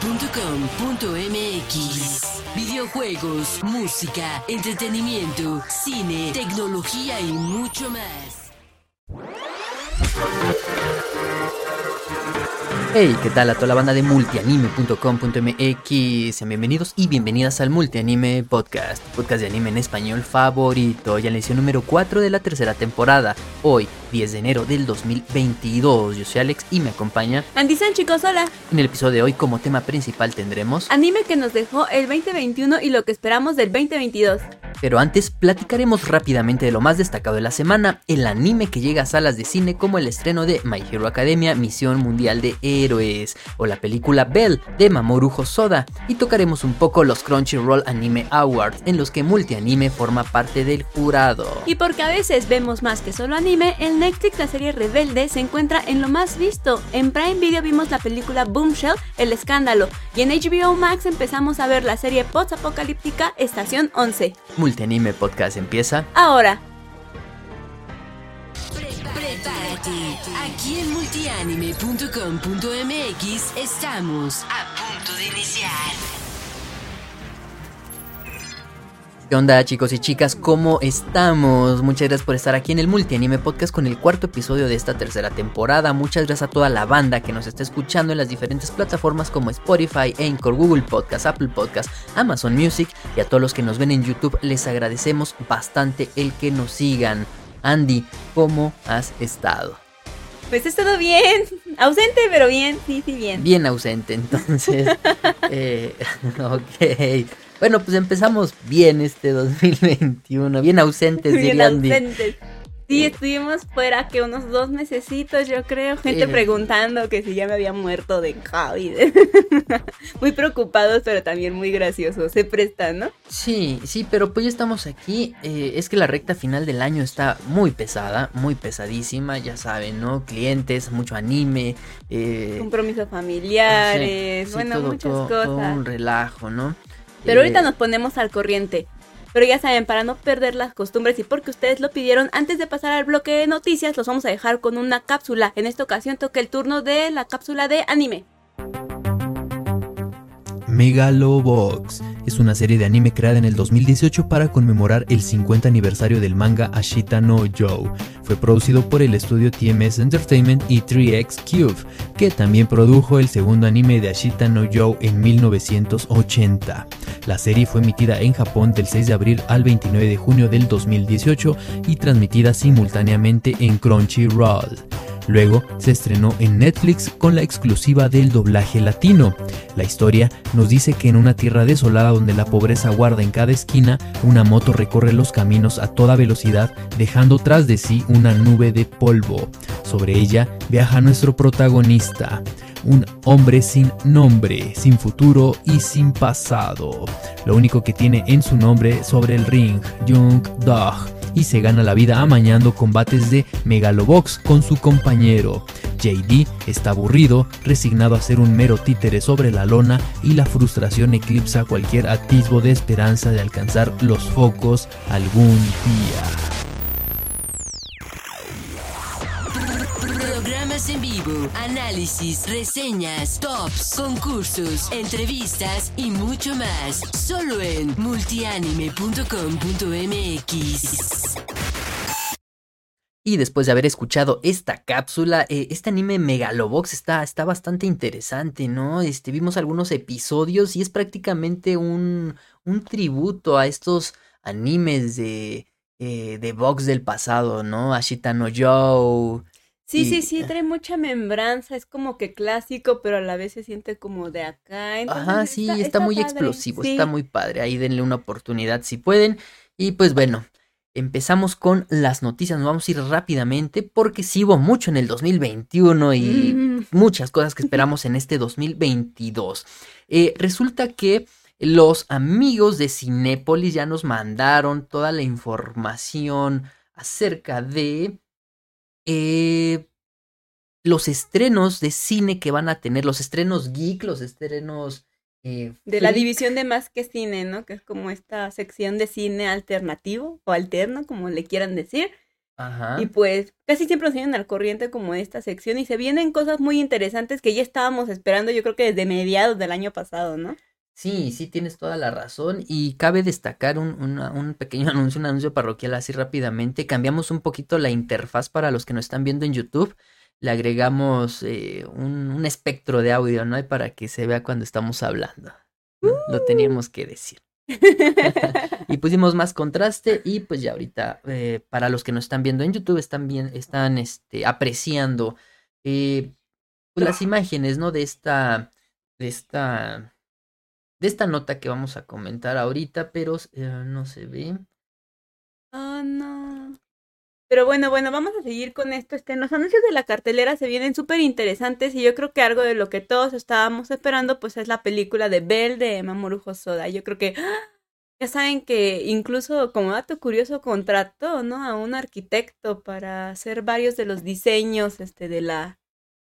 multianime.com.mx. Videojuegos, música, entretenimiento, cine, tecnología y mucho más. Hey, ¿qué tal a toda la banda de multianime.com.mx? Sean bienvenidos y bienvenidas al Multianime Podcast, podcast de anime en español favorito, ya la edición número 4 de la tercera temporada. Hoy, 10 de enero del 2022. Yo soy Alex y me acompaña Andy San, chicos, hola. En el episodio de hoy, como tema principal, tendremos anime que nos dejó el 2021 y lo que esperamos del 2022. Pero antes platicaremos rápidamente de lo más destacado de la semana, el anime que llega a salas de cine como el estreno de My Hero Academia Misión Mundial de Héroes o la película Bell de Mamoru Hosoda y tocaremos un poco los Crunchyroll Anime Awards en los que Multianime forma parte del jurado. Y porque a veces vemos más que solo anime, en Netflix la serie Rebelde se encuentra en lo más visto. En Prime Video vimos la película Boomshell, El Escándalo y en HBO Max empezamos a ver la serie post-apocalíptica Estación 11. Multianime Podcast empieza ahora. Prepárate. Aquí en multianime.com.mx estamos a punto de iniciar. ¿Qué onda chicos y chicas? ¿Cómo estamos? Muchas gracias por estar aquí en el Multianime Podcast con el cuarto episodio de esta tercera temporada. Muchas gracias a toda la banda que nos está escuchando en las diferentes plataformas como Spotify, Anchor, Google Podcast, Apple Podcast, Amazon Music y a todos los que nos ven en YouTube les agradecemos bastante el que nos sigan. Andy, ¿cómo has estado? Pues he estado bien, ausente pero bien, sí, sí, bien. Bien ausente, entonces. eh, ok. Bueno, pues empezamos bien este 2021, bien ausentes, bien diría Andy. ausentes. Sí, estuvimos fuera que unos dos mesecitos, yo creo. Gente Eh. preguntando que si ya me había muerto de COVID. muy preocupados, pero también muy graciosos. Se presta, ¿no? Sí, sí, pero pues ya estamos aquí. Eh, es que la recta final del año está muy pesada, muy pesadísima, ya saben, ¿no? Clientes, mucho anime. Eh, Compromisos familiares, sí, bueno, todo- muchas todo- cosas. todo un relajo, ¿no? Pero Eh, ahorita nos ponemos al corriente. Pero ya saben, para no perder las costumbres y porque ustedes lo pidieron, antes de pasar al bloque de noticias, los vamos a dejar con una cápsula. En esta ocasión toca el turno de la cápsula de anime. Megalobox es una serie de anime creada en el 2018 para conmemorar el 50 aniversario del manga Ashita no Joe. Fue producido por el estudio TMS Entertainment y 3X Cube, que también produjo el segundo anime de Ashita no Joe en 1980. La serie fue emitida en Japón del 6 de abril al 29 de junio del 2018 y transmitida simultáneamente en Crunchyroll. Luego se estrenó en Netflix con la exclusiva del doblaje latino. La historia nos dice que en una tierra desolada donde la pobreza guarda en cada esquina, una moto recorre los caminos a toda velocidad dejando tras de sí una nube de polvo. Sobre ella viaja nuestro protagonista, un hombre sin nombre, sin futuro y sin pasado. Lo único que tiene en su nombre sobre el ring, Jung Dog y se gana la vida amañando combates de Megalobox con su compañero. JD está aburrido, resignado a ser un mero títere sobre la lona y la frustración eclipsa cualquier atisbo de esperanza de alcanzar los focos algún día. Análisis, reseñas, tops, concursos, entrevistas y mucho más. Solo en multianime.com.mx. Y después de haber escuchado esta cápsula, eh, este anime Megalobox está, está bastante interesante, ¿no? Este, vimos algunos episodios y es prácticamente un, un tributo a estos animes de, eh, de box del pasado, ¿no? Ashita no Joe. Sí, Y- sí, sí, trae mucha membranza, es como que clásico, pero a la vez se siente como de acá. entonces Ajá, sí, está, muy padre, explosivo, sí. está muy padre. Ahí denle una oportunidad si pueden. Y pues bueno, empezamos con las noticias. Nos vamos a ir rápidamente porque sí hubo mucho en el 2021 y Mm. muchas cosas que esperamos en este 2022. Eh, resulta que los amigos de Cinépolis ya nos mandaron toda la información acerca de eh, los estrenos de cine que van a tener, los estrenos geek, los estrenos... eh, De la división de más que cine, ¿no? Que es como esta sección de cine alternativo o alterno, como le quieran decir. Ajá. Y pues casi siempre nos tienen al corriente como esta sección y se vienen cosas muy interesantes que ya estábamos esperando yo creo que desde mediados del año pasado, ¿no? Sí, sí, tienes toda la razón. Y cabe destacar un, una- un pequeño anuncio, un anuncio parroquial así rápidamente. Cambiamos un poquito la interfaz para los que nos están viendo en YouTube. Le agregamos eh, un, un espectro de audio, ¿no? Para que se vea cuando estamos hablando. ¿no? Lo teníamos que decir. y pusimos más contraste y pues ya ahorita eh, para los que nos están viendo en YouTube están bien, están este, apreciando eh, pues, las imágenes, ¿no? De esta, de esta, de esta nota que vamos a comentar ahorita, pero eh, no se ve. Oh, no. Pero bueno, bueno, vamos a seguir con esto. Este, los anuncios de la cartelera se vienen súper interesantes y yo creo que algo de lo que todos estábamos esperando pues es la película de Belle de Mamoru Hosoda. Yo creo que ¡ah! ya saben que incluso como dato curioso contrató, ¿no? A un arquitecto para hacer varios de los diseños este, de la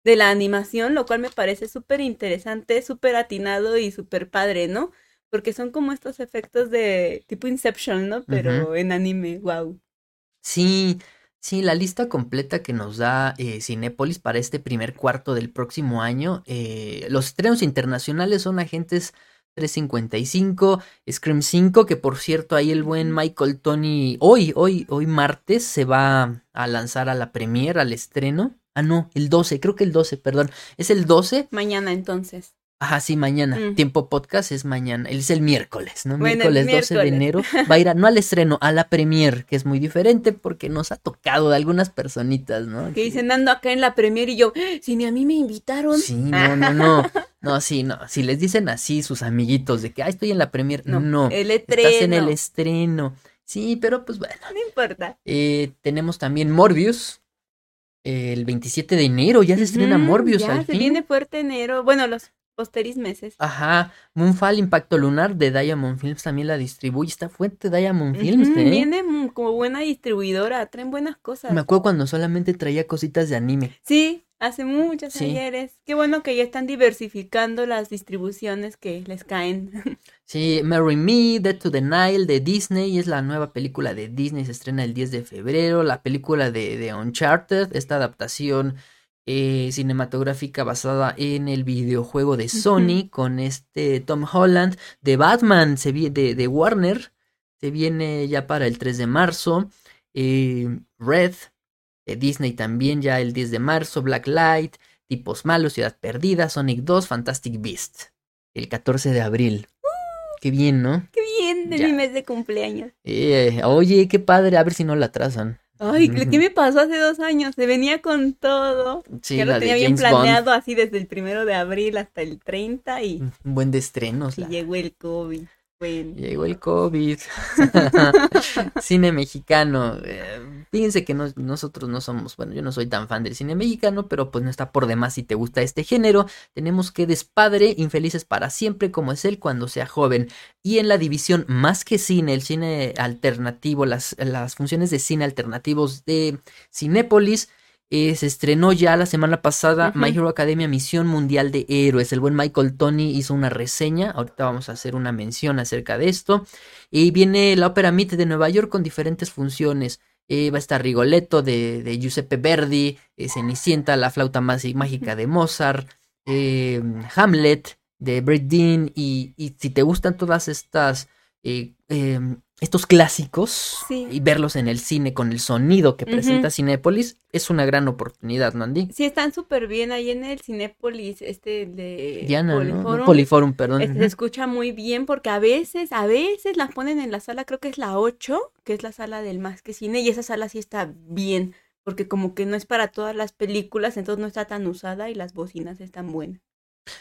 de la animación, lo cual me parece súper interesante, súper atinado y súper padre, ¿no? Porque son como estos efectos de tipo Inception, ¿no? Pero en anime, wow. Sí, sí, la lista completa que nos da eh, Cinépolis para este primer cuarto del próximo año. eh, los estrenos internacionales son Agentes 355, Scream 5, que por cierto ahí el buen Michael Tony hoy, hoy, hoy martes se va a lanzar a la premiere, al estreno. Ah, no, el 12, creo que el 12, perdón. Es el 12. Mañana entonces. Ajá, sí, mañana. Mm. Tiempo podcast es mañana. Es el miércoles, ¿no? Bueno, miércoles 12 de enero. Va a ir a- no al estreno, a la premier, que es muy diferente porque nos ha tocado de algunas personitas, ¿no? Que dicen ando acá en la premier y yo, "Ah, si ni a mí me invitaron. Sí, no, no, no. No, sí, no. Si les dicen así sus amiguitos de que, ah, estoy en la premier, no. No, el estreno. Estás en el estreno. Sí, pero pues bueno. No importa. Eh, tenemos también Morbius. El 27 de enero ya se estrena Morbius ya al se fin. viene fuerte enero. Bueno, los posteris meses. Ajá, Moonfall Impacto Lunar de Diamond Films también la distribuye. Está fuerte Diamond Films, ¿eh? Viene como buena distribuidora, traen buenas cosas. Me acuerdo cuando solamente traía cositas de anime. Sí, hace muchos Sí. ayeres. Qué bueno que ya están diversificando las distribuciones que les caen. Sí, Marry Me, Dead to the Nile de Disney, es la nueva película de Disney, se estrena el 10 de febrero. La película de, de Uncharted, esta adaptación eh, cinematográfica basada en el videojuego de Sony con este Tom Holland. De Batman, se vi- de, de Warner, se viene ya para el 3 de marzo. Eh, Red, de Disney también ya el 10 de marzo. Black Light, Tipos Malos, Ciudad Perdida, Sonic 2, Fantastic Beast, el 14 de abril. Qué bien, ¿no? Qué bien, de Ya. mi mes de cumpleaños. Eh, oye, qué padre, a ver si no la atrasan. Ay, ¿qué me pasó hace dos años? Se venía con todo. Sí, ya lo tenía bien James Bond. planeado así desde el primero de abril hasta el 30 y, Un buen de estrenos. y la- llegó el COVID. Bueno. Llegó el COVID. cine mexicano. eh, fíjense que no- nosotros no somos, bueno, yo no soy tan fan del cine mexicano, pero pues no está por demás si te gusta este género. Tenemos que Despadre, Infelices para siempre, como es él cuando sea joven. Y en la división Más que Cine, el cine alternativo, las, las funciones de cine alternativos de Cinépolis. Eh, se estrenó ya la semana pasada. My Hero Academia Misión Mundial de Héroes. El buen Michael Tony hizo una reseña. Ahorita vamos a hacer una mención acerca de esto. Y viene la ópera Meet de Nueva York con diferentes funciones. Eh, va a estar Rigoletto de, de Giuseppe Verdi, eh, Cenicienta, la flauta más mágica de Mozart, eh, Hamlet de Brett Dean. Y, y si te gustan todas estas, eh, estos clásicos Sí. y verlos en el cine con el sonido que presenta Cinépolis, es una gran oportunidad, ¿no, Andy? Sí, están súper bien ahí en el Cinépolis, este de Diana, ¿no? No, Poliforum. Poliforum, perdón. Este, se escucha muy bien porque a veces, a veces las ponen en la sala, creo que es la 8, que es la sala del más que cine, y esa sala sí está bien, porque como que no es para todas las películas, entonces no está tan usada y las bocinas están buenas.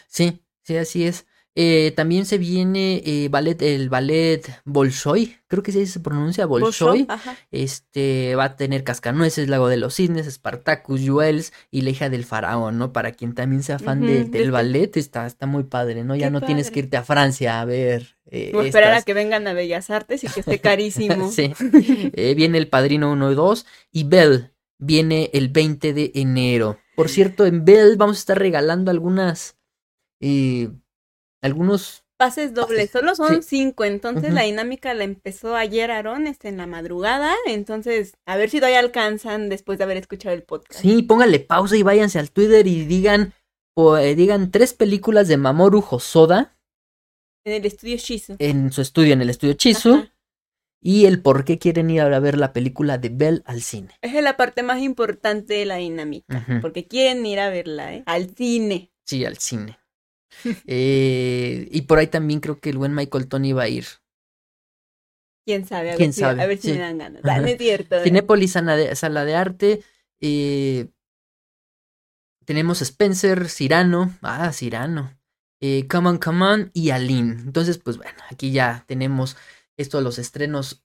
Sí, sí, así es. Eh, también se viene eh, ballet, el ballet Bolshoi, creo que se pronuncia Bolshoi. Este va a tener Cascanueces, Lago de los Cisnes, Spartacus, Juels y La hija del faraón, ¿no? Para quien también sea fan de del ballet, está, está muy padre, ¿no? Ya no tienes que irte a Francia a ver. eh, O esperar a que vengan a Bellas Artes y que esté carísimo. Sí. Eh, viene El Padrino 1 y 2 y Bell viene el 20 de enero. Por cierto, en Bell vamos a estar regalando algunas, eh, algunos pases dobles, solo son Sí. cinco, entonces la dinámica la empezó ayer Aarón, este, en la madrugada, entonces a ver si todavía alcanzan después de haber escuchado el podcast. Sí, pónganle pausa y váyanse al Twitter y digan, o, eh, digan tres películas de Mamoru Hosoda En el estudio Shizu. en su estudio, en el estudio Ajá. y el por qué quieren ir a ver la película de Bell al cine. Esa es la parte más importante de la dinámica, porque quieren ir a verla, ¿eh? Al cine. Sí, al cine. Eh, y por ahí también creo que el buen Michael Tony va a ir. ¿Quién sabe? A ¿Quién ver si, sabe? A ver si me dan ganas. Ajá. Ah, cierto. ¿eh? Cinépolis, sala de, sala de arte. eh, tenemos Spencer, Cirano. Ah, Cirano. Come on, come on y Aline. Entonces, pues bueno, aquí ya tenemos estos los estrenos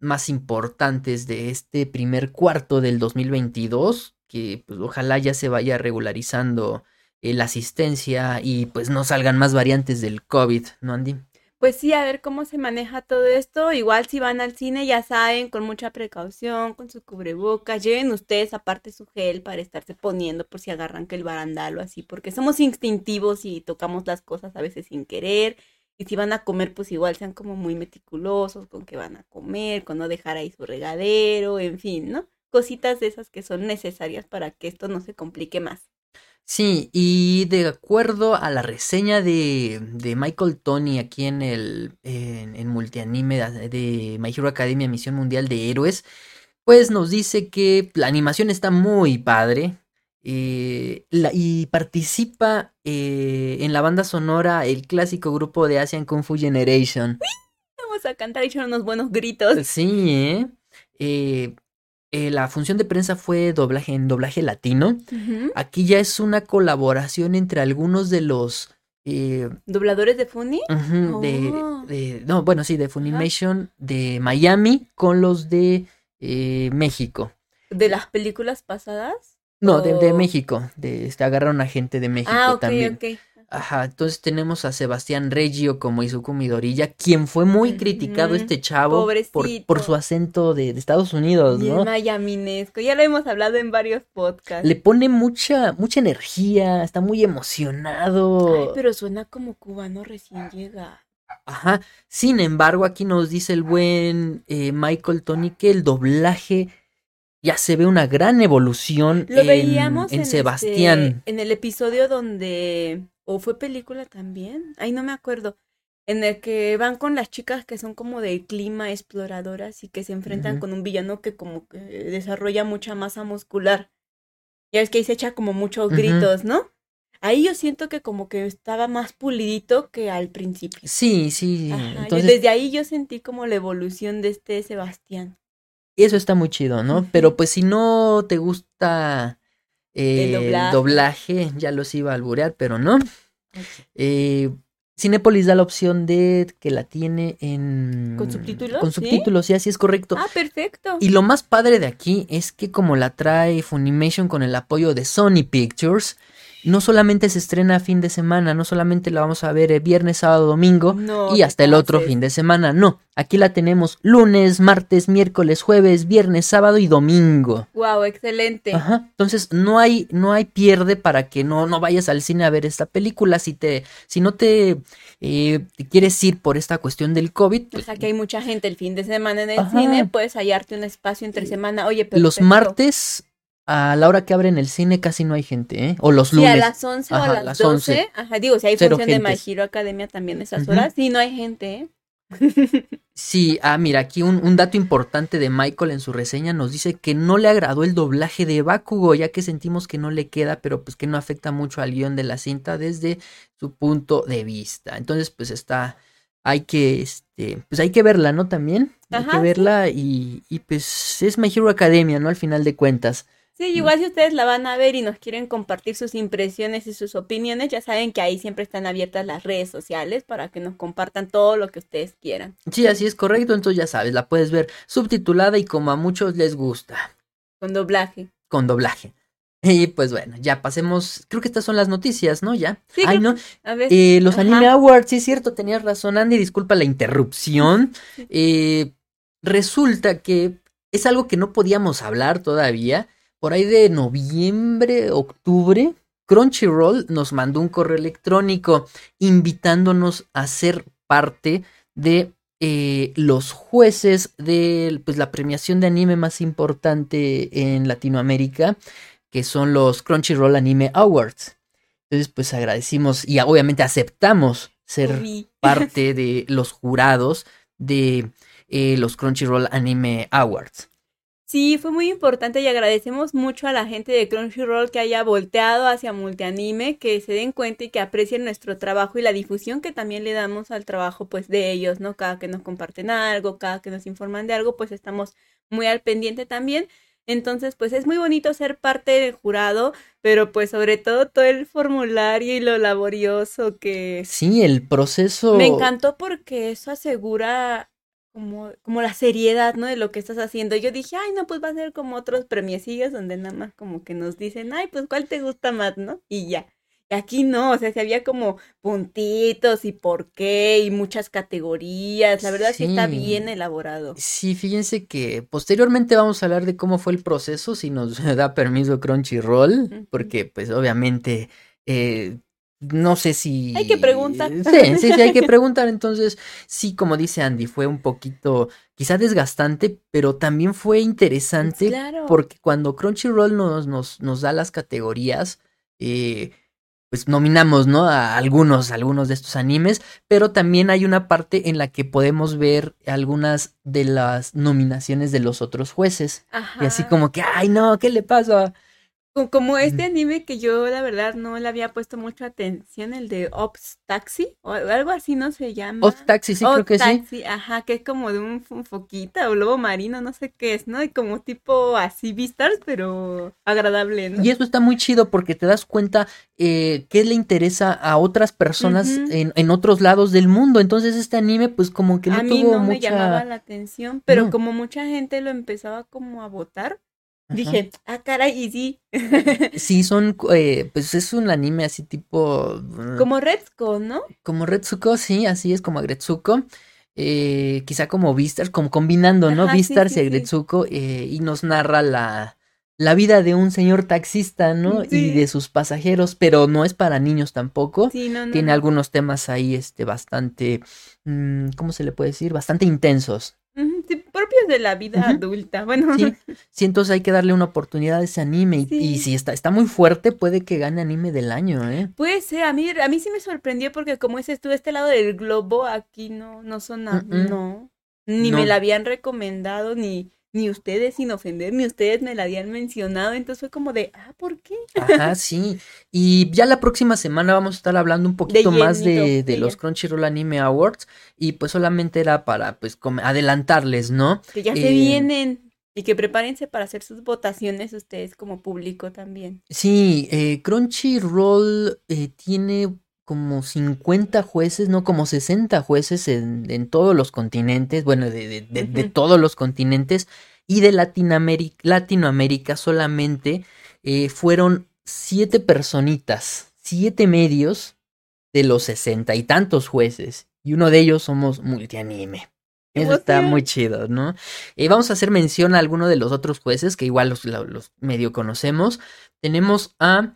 más importantes de este primer cuarto del 2022. Que pues ojalá ya se vaya regularizando eh, la asistencia y pues no salgan más variantes del COVID, ¿no, Andy? Pues sí, a ver cómo se maneja todo esto. Igual si van al cine, ya saben, con mucha precaución, con su cubrebocas. Lleven ustedes aparte su gel para estarse poniendo por si agarran que el barandal o así, porque somos instintivos y tocamos las cosas a veces sin querer. Y si van a comer, pues igual sean como muy meticulosos con qué van a comer, con no dejar ahí su regadero, en fin, ¿no? Cositas de esas que son necesarias para que esto no se complique más. Sí, y de acuerdo a la reseña de, de Michael Tony aquí en el en, en multianime de, de My Hero Academia Misión Mundial de Héroes, pues nos dice que la animación está muy padre eh, la- y participa eh, en la banda sonora el clásico grupo de Asian Kung Fu Generation. Vamos a cantar y echar unos buenos gritos. Sí, ¿eh? Eh, eh, la función de prensa fue doblaje en doblaje latino. Aquí ya es una colaboración entre algunos de los eh, ¿Dobladores de Funny? Oh. de- no, bueno, sí, de Funimation de Miami con los de eh, México. ¿De las películas pasadas? No, de, de. México. De, este, agarraron a gente de México Ah, ok, también. ok. Ajá, entonces tenemos a Sebastián Reggio como Izuku Midoriya, quien fue muy criticado este chavo por, por su acento de, de Estados Unidos, Bien ¿no? mayaminesco. Ya lo hemos hablado en varios podcasts. Le pone mucha, mucha energía, está muy emocionado. Ay, pero suena como cubano recién llega. Ajá. Sin embargo, aquí nos dice el buen eh, Michael Tony que el doblaje ya se ve una gran evolución Lo en, veíamos en en, Sebastián. este- en el episodio donde. ¿O fue película también? Ay, no me acuerdo. En el que van con las chicas que son como del clima exploradoras y que se enfrentan con un villano que como que desarrolla mucha masa muscular. Ya ves que ahí se echa como muchos gritos, ¿no? Ahí yo siento que como que estaba más pulidito que al principio. Sí, sí. Ajá, yo Entonces, desde ahí yo sentí como la evolución de este Sebastián. eso está muy chido, ¿no? Pero pues si no te gusta eh, El doblaje. doblaje, ya los iba a alburear, pero no. Eh, Cinépolis da la opción de que la tiene en... ¿Con subtítulos? Con subtítulos, sí, así es correcto. Ah, perfecto. Y lo más padre de aquí es que como la trae Funimation con el apoyo de Sony Pictures, no solamente se estrena fin de semana, no solamente la vamos a ver el viernes, sábado, domingo No, y ¿qué hasta el otro fin de semana, no, aquí la tenemos lunes, martes, miércoles, jueves, viernes, sábado y domingo. Wow, excelente. Ajá. Entonces no hay, no hay pierde para que no, no vayas al cine a ver esta película. Si te, si no te, eh, te quieres ir por esta cuestión del COVID, O sea que hay mucha gente el fin de semana en el Ajá. cine, puedes hallarte un espacio entre semana. Oye, pero los martes a la hora que abren el cine casi no hay gente, ¿eh? O los Sí, lunes. a las 11 o a las, las 12. 11. Ajá, digo, si hay Cero función de My. Hero Academia también esas horas, sí, no hay gente, ¿eh? Sí, ah, mira, aquí un, un dato importante de Michael en su reseña nos dice que no le agradó el doblaje de Bakugo, ya que sentimos que no le queda, pero pues que no afecta mucho al guion de la cinta desde su punto de vista. Entonces, pues está, hay que, este, pues hay que verla, ¿no? También, hay Ajá, que sí. verla y, y pues es My Hero Academia, ¿no? Al final de cuentas. Sí, igual si ustedes la van a ver y nos quieren compartir sus impresiones y sus opiniones, ya saben que ahí siempre están abiertas las redes sociales para que nos compartan todo lo que ustedes quieran. Sí, así es correcto, entonces ya sabes, la puedes ver subtitulada y como a muchos les gusta. Con doblaje. con doblaje. Y pues bueno, ya pasemos. Creo que estas son las noticias, ¿no? Ya. Sí, Ay, no. A ver. eh, los Ajá. Anime Awards, sí es cierto, tenías razón, Andy. Disculpa la interrupción. Eh, resulta que es algo que no podíamos hablar todavía. Por ahí de noviembre, octubre. Crunchyroll nos mandó un correo electrónico invitándonos a ser parte de eh, los jueces de pues, la premiación de anime más importante en Latinoamérica, que son los Crunchyroll Anime Awards. Entonces, pues agradecimos y obviamente aceptamos ser parte de los jurados de eh, los Crunchyroll Anime Awards. Sí, fue muy importante y agradecemos mucho a la gente de Crunchyroll que haya volteado hacia Multianime, que se den cuenta y que aprecien nuestro trabajo y la difusión que también le damos al trabajo pues de ellos, ¿no? Cada que nos comparten algo, cada que nos informan de algo, pues estamos muy al pendiente también. Entonces, pues es muy bonito ser parte del jurado, pero pues sobre todo todo el formulario y lo laborioso que... Sí, el proceso... Me encantó porque eso asegura como, como la seriedad, ¿no? De lo que estás haciendo. Yo dije, ay, no, pues va a ser como otros premiecillos donde nada más como que nos dicen, ay, pues cuál te gusta más, ¿no? Y ya. Y aquí no, o sea, se había como puntitos y por qué y muchas categorías. La verdad sí. está bien elaborado. Sí, fíjense que posteriormente vamos a hablar de cómo fue el proceso, si nos da permiso Crunchyroll, porque pues obviamente eh, no sé si... Hay que preguntar. Sí, sí, sí, hay que preguntar. Entonces, sí, como dice Andy, fue un poquito, quizá desgastante, pero también fue interesante claro. porque cuando Crunchyroll nos, nos, nos da las categorías, eh, pues nominamos, ¿no? A algunos, algunos de estos animes, pero también hay una parte en la que podemos ver algunas de las nominaciones de los otros jueces. Ajá. Y así como que, ay, no, ¿qué le pasa? Como este anime que yo la verdad no le había puesto mucha atención, el de Ops Taxi, o algo así no se llama. Ops Taxi, sí, creo que Taxi, sí. Ajá, que es como de un, un, foquita o lobo marino, no sé qué es, ¿no? Y como tipo así Beastars, pero agradable, ¿no? Y eso está muy chido porque te das cuenta eh, qué le interesa a otras personas uh -huh. en, en, otros lados del mundo. Entonces este anime pues como que no a tuvo mí no mucha... me llamaba la atención, pero no. como mucha gente lo empezaba como a votar, Dije, ah, caray, y sí. sí, son, eh, pues es un anime así tipo... uh, Como Retsuko, ¿no? Como Retsuko, sí, así es como Agretsuko. Eh, quizá como Vistas, como combinando, ¿no? Ajá, Vistas sí, sí, y Agretsuko, eh, y nos narra la, la vida de un señor taxista, ¿no? Sí. Y de sus pasajeros, pero no es para niños tampoco. Sí, no, no. Tiene no. algunos temas ahí, este, bastante, mm, ¿cómo se le puede decir? Bastante intensos. De la vida adulta. Bueno, Sí, sí, entonces hay que darle una oportunidad a ese anime. Y, Sí. y si está, está muy fuerte, puede que gane anime del año, ¿eh? puede ser. A mí, a mí sí me sorprendió porque como dices tú, este lado del globo aquí no, no son nada. Mm. No. Ni No. me la habían recomendado, ni, ni ustedes sin ofender, ni ustedes me la habían mencionado. Entonces fue como de, ah, ¿por qué? Ajá, sí. Y ya la próxima semana vamos a estar hablando un poquito más de, de los. Crunchyroll Anime Awards. Y pues solamente era para pues adelantarles, ¿no? Que ya se Eh, vienen. Y que prepárense para hacer sus votaciones ustedes como público también. Sí, eh, Crunchyroll eh, tiene como 50 jueces, no como 60 jueces en, en todos los continentes, bueno, de, de- de- de Ujú. todos los continentes, y de Latinoamérica, Latinoamérica solamente eh, fueron siete personitas, siete medios de los sesenta y tantos jueces, y uno de ellos somos multianime. ¡Qué Eso está muy chido, ¿no? Eh, vamos a hacer mención a alguno de los otros jueces que igual los, los medio conocemos. Tenemos a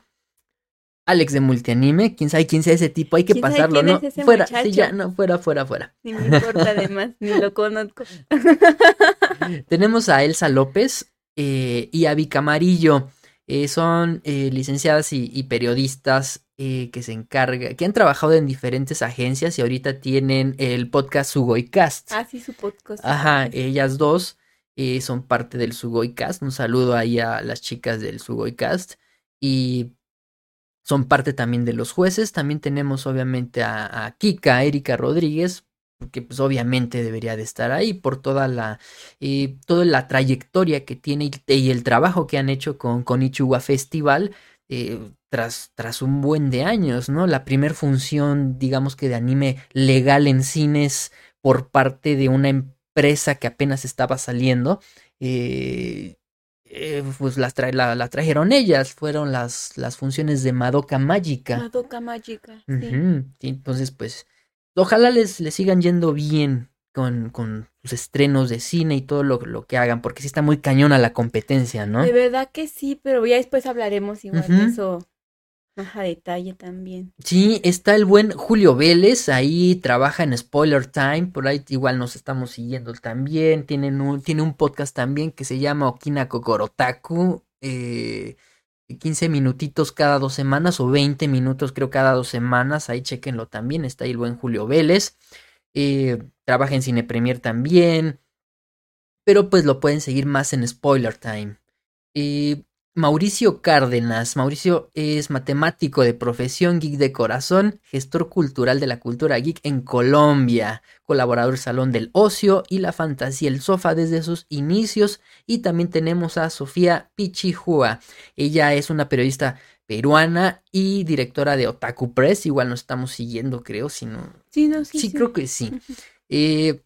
Alex de Multianime, quién sabe quién sea ese tipo, hay que ¿Quién sabe pasarlo, ¿no? es ese fuera, sí, ya, no, fuera, fuera, fuera. Ni me importa además, ni lo conozco. Tenemos a Elsa López eh, y a Vika Amarillo. Eh, son eh, licenciadas y, y periodistas que se encargan, que han trabajado en diferentes agencias y ahorita tienen el podcast Sugoicast. Ah, sí, su podcast. Ajá, ellas dos son parte del Sugoicast. Un saludo ahí a las chicas del Sugoicast. Y son parte también de los jueces. También tenemos obviamente a, a Kika, Erika Rodríguez, porque pues obviamente debería de estar ahí por toda la, eh, toda la trayectoria que tiene y, el trabajo que han hecho con, con Festival. eh, tras, tras un buen de años, ¿no? La primer función, digamos que de anime legal en cines por parte de una empresa que apenas estaba saliendo, eh, eh, pues las tra- la, la trajeron ellas, fueron las, las funciones de Madoka Mágica. Madoka Mágica. Sí. Entonces, pues, ojalá les, les sigan yendo bien con, con sus estrenos de cine y todo lo, lo que hagan, porque sí está muy cañona la competencia, ¿no? De verdad que sí, pero ya después hablaremos igual de Ujú. eso. Ajá, detalle también. Sí, está el buen Julio Vélez, ahí trabaja en Spoiler Time, por ahí igual nos estamos siguiendo también, Tienen un, tiene un podcast también que se llama Okina Kokorotaku, eh, 15 minutitos cada dos semanas o 20 minutos creo cada dos semanas, ahí chequenlo también, está ahí el buen Julio Vélez, eh, trabaja en Cine Premier también, pero pues lo pueden seguir más en Spoiler Time. Eh, Mauricio Cárdenas. Mauricio es matemático de profesión, geek de corazón, gestor cultural de la cultura geek en Colombia, colaborador Salón del Ocio y la Fantasía El Sofá desde sus inicios. Y también tenemos a Sofía Pichihua. Ella es una periodista peruana y directora de Otaku Press. Igual nos estamos siguiendo, creo, si no. Sí, no, sí. Sí, creo que sí. Eh,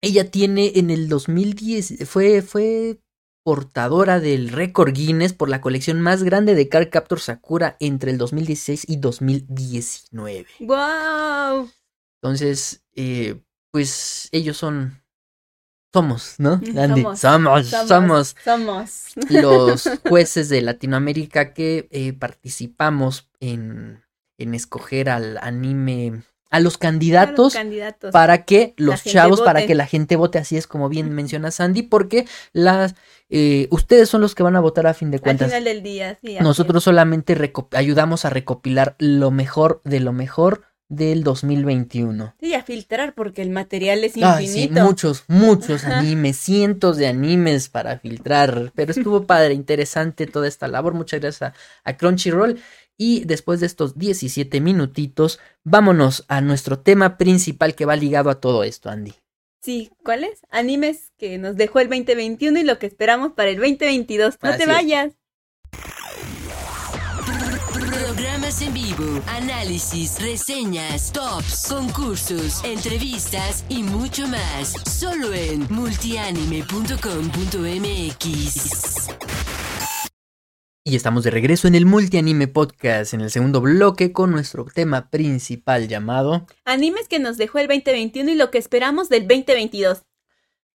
ella tiene en el 2010, fue, fue portadora del récord Guinness por la colección más grande de Card Captor Sakura entre el 2016 y 2019. ¡Wow! Entonces, eh, pues ellos son. Somos, ¿no? Andy? somos, somos, somos, Somos. los jueces de Latinoamérica que eh, participamos en, en escoger al anime, a los candidatos candidatos. para que los chavos, para que la gente vote, así es como bien menciona Sandy, porque las eh, ustedes son los que van a votar a fin de Al cuentas. final del día, sí. Nosotros solamente ayudamos a recopilar lo mejor de lo mejor del 2021. es. Sí, a filtrar porque el material es Ay, sí, infinito. muchos, muchos Ajá. animes, cientos de animes para filtrar. Pero estuvo padre, interesante toda esta labor. Muchas gracias a, a Crunchyroll. Y después de estos 17 minutitos, vámonos a nuestro tema principal que va ligado a todo esto, Andy. Sí, ¿cuáles? Animes que nos dejó el 2021 y lo que esperamos para el 2022. No Así te vayas. Programas en vivo, análisis, reseñas, tops, concursos, entrevistas y mucho más. Solo en multianime.com.mx. Y estamos de regreso en el Multianime Podcast, en el segundo bloque, con nuestro tema principal llamado. Animes que nos dejó el 2021 y lo que esperamos del 2022.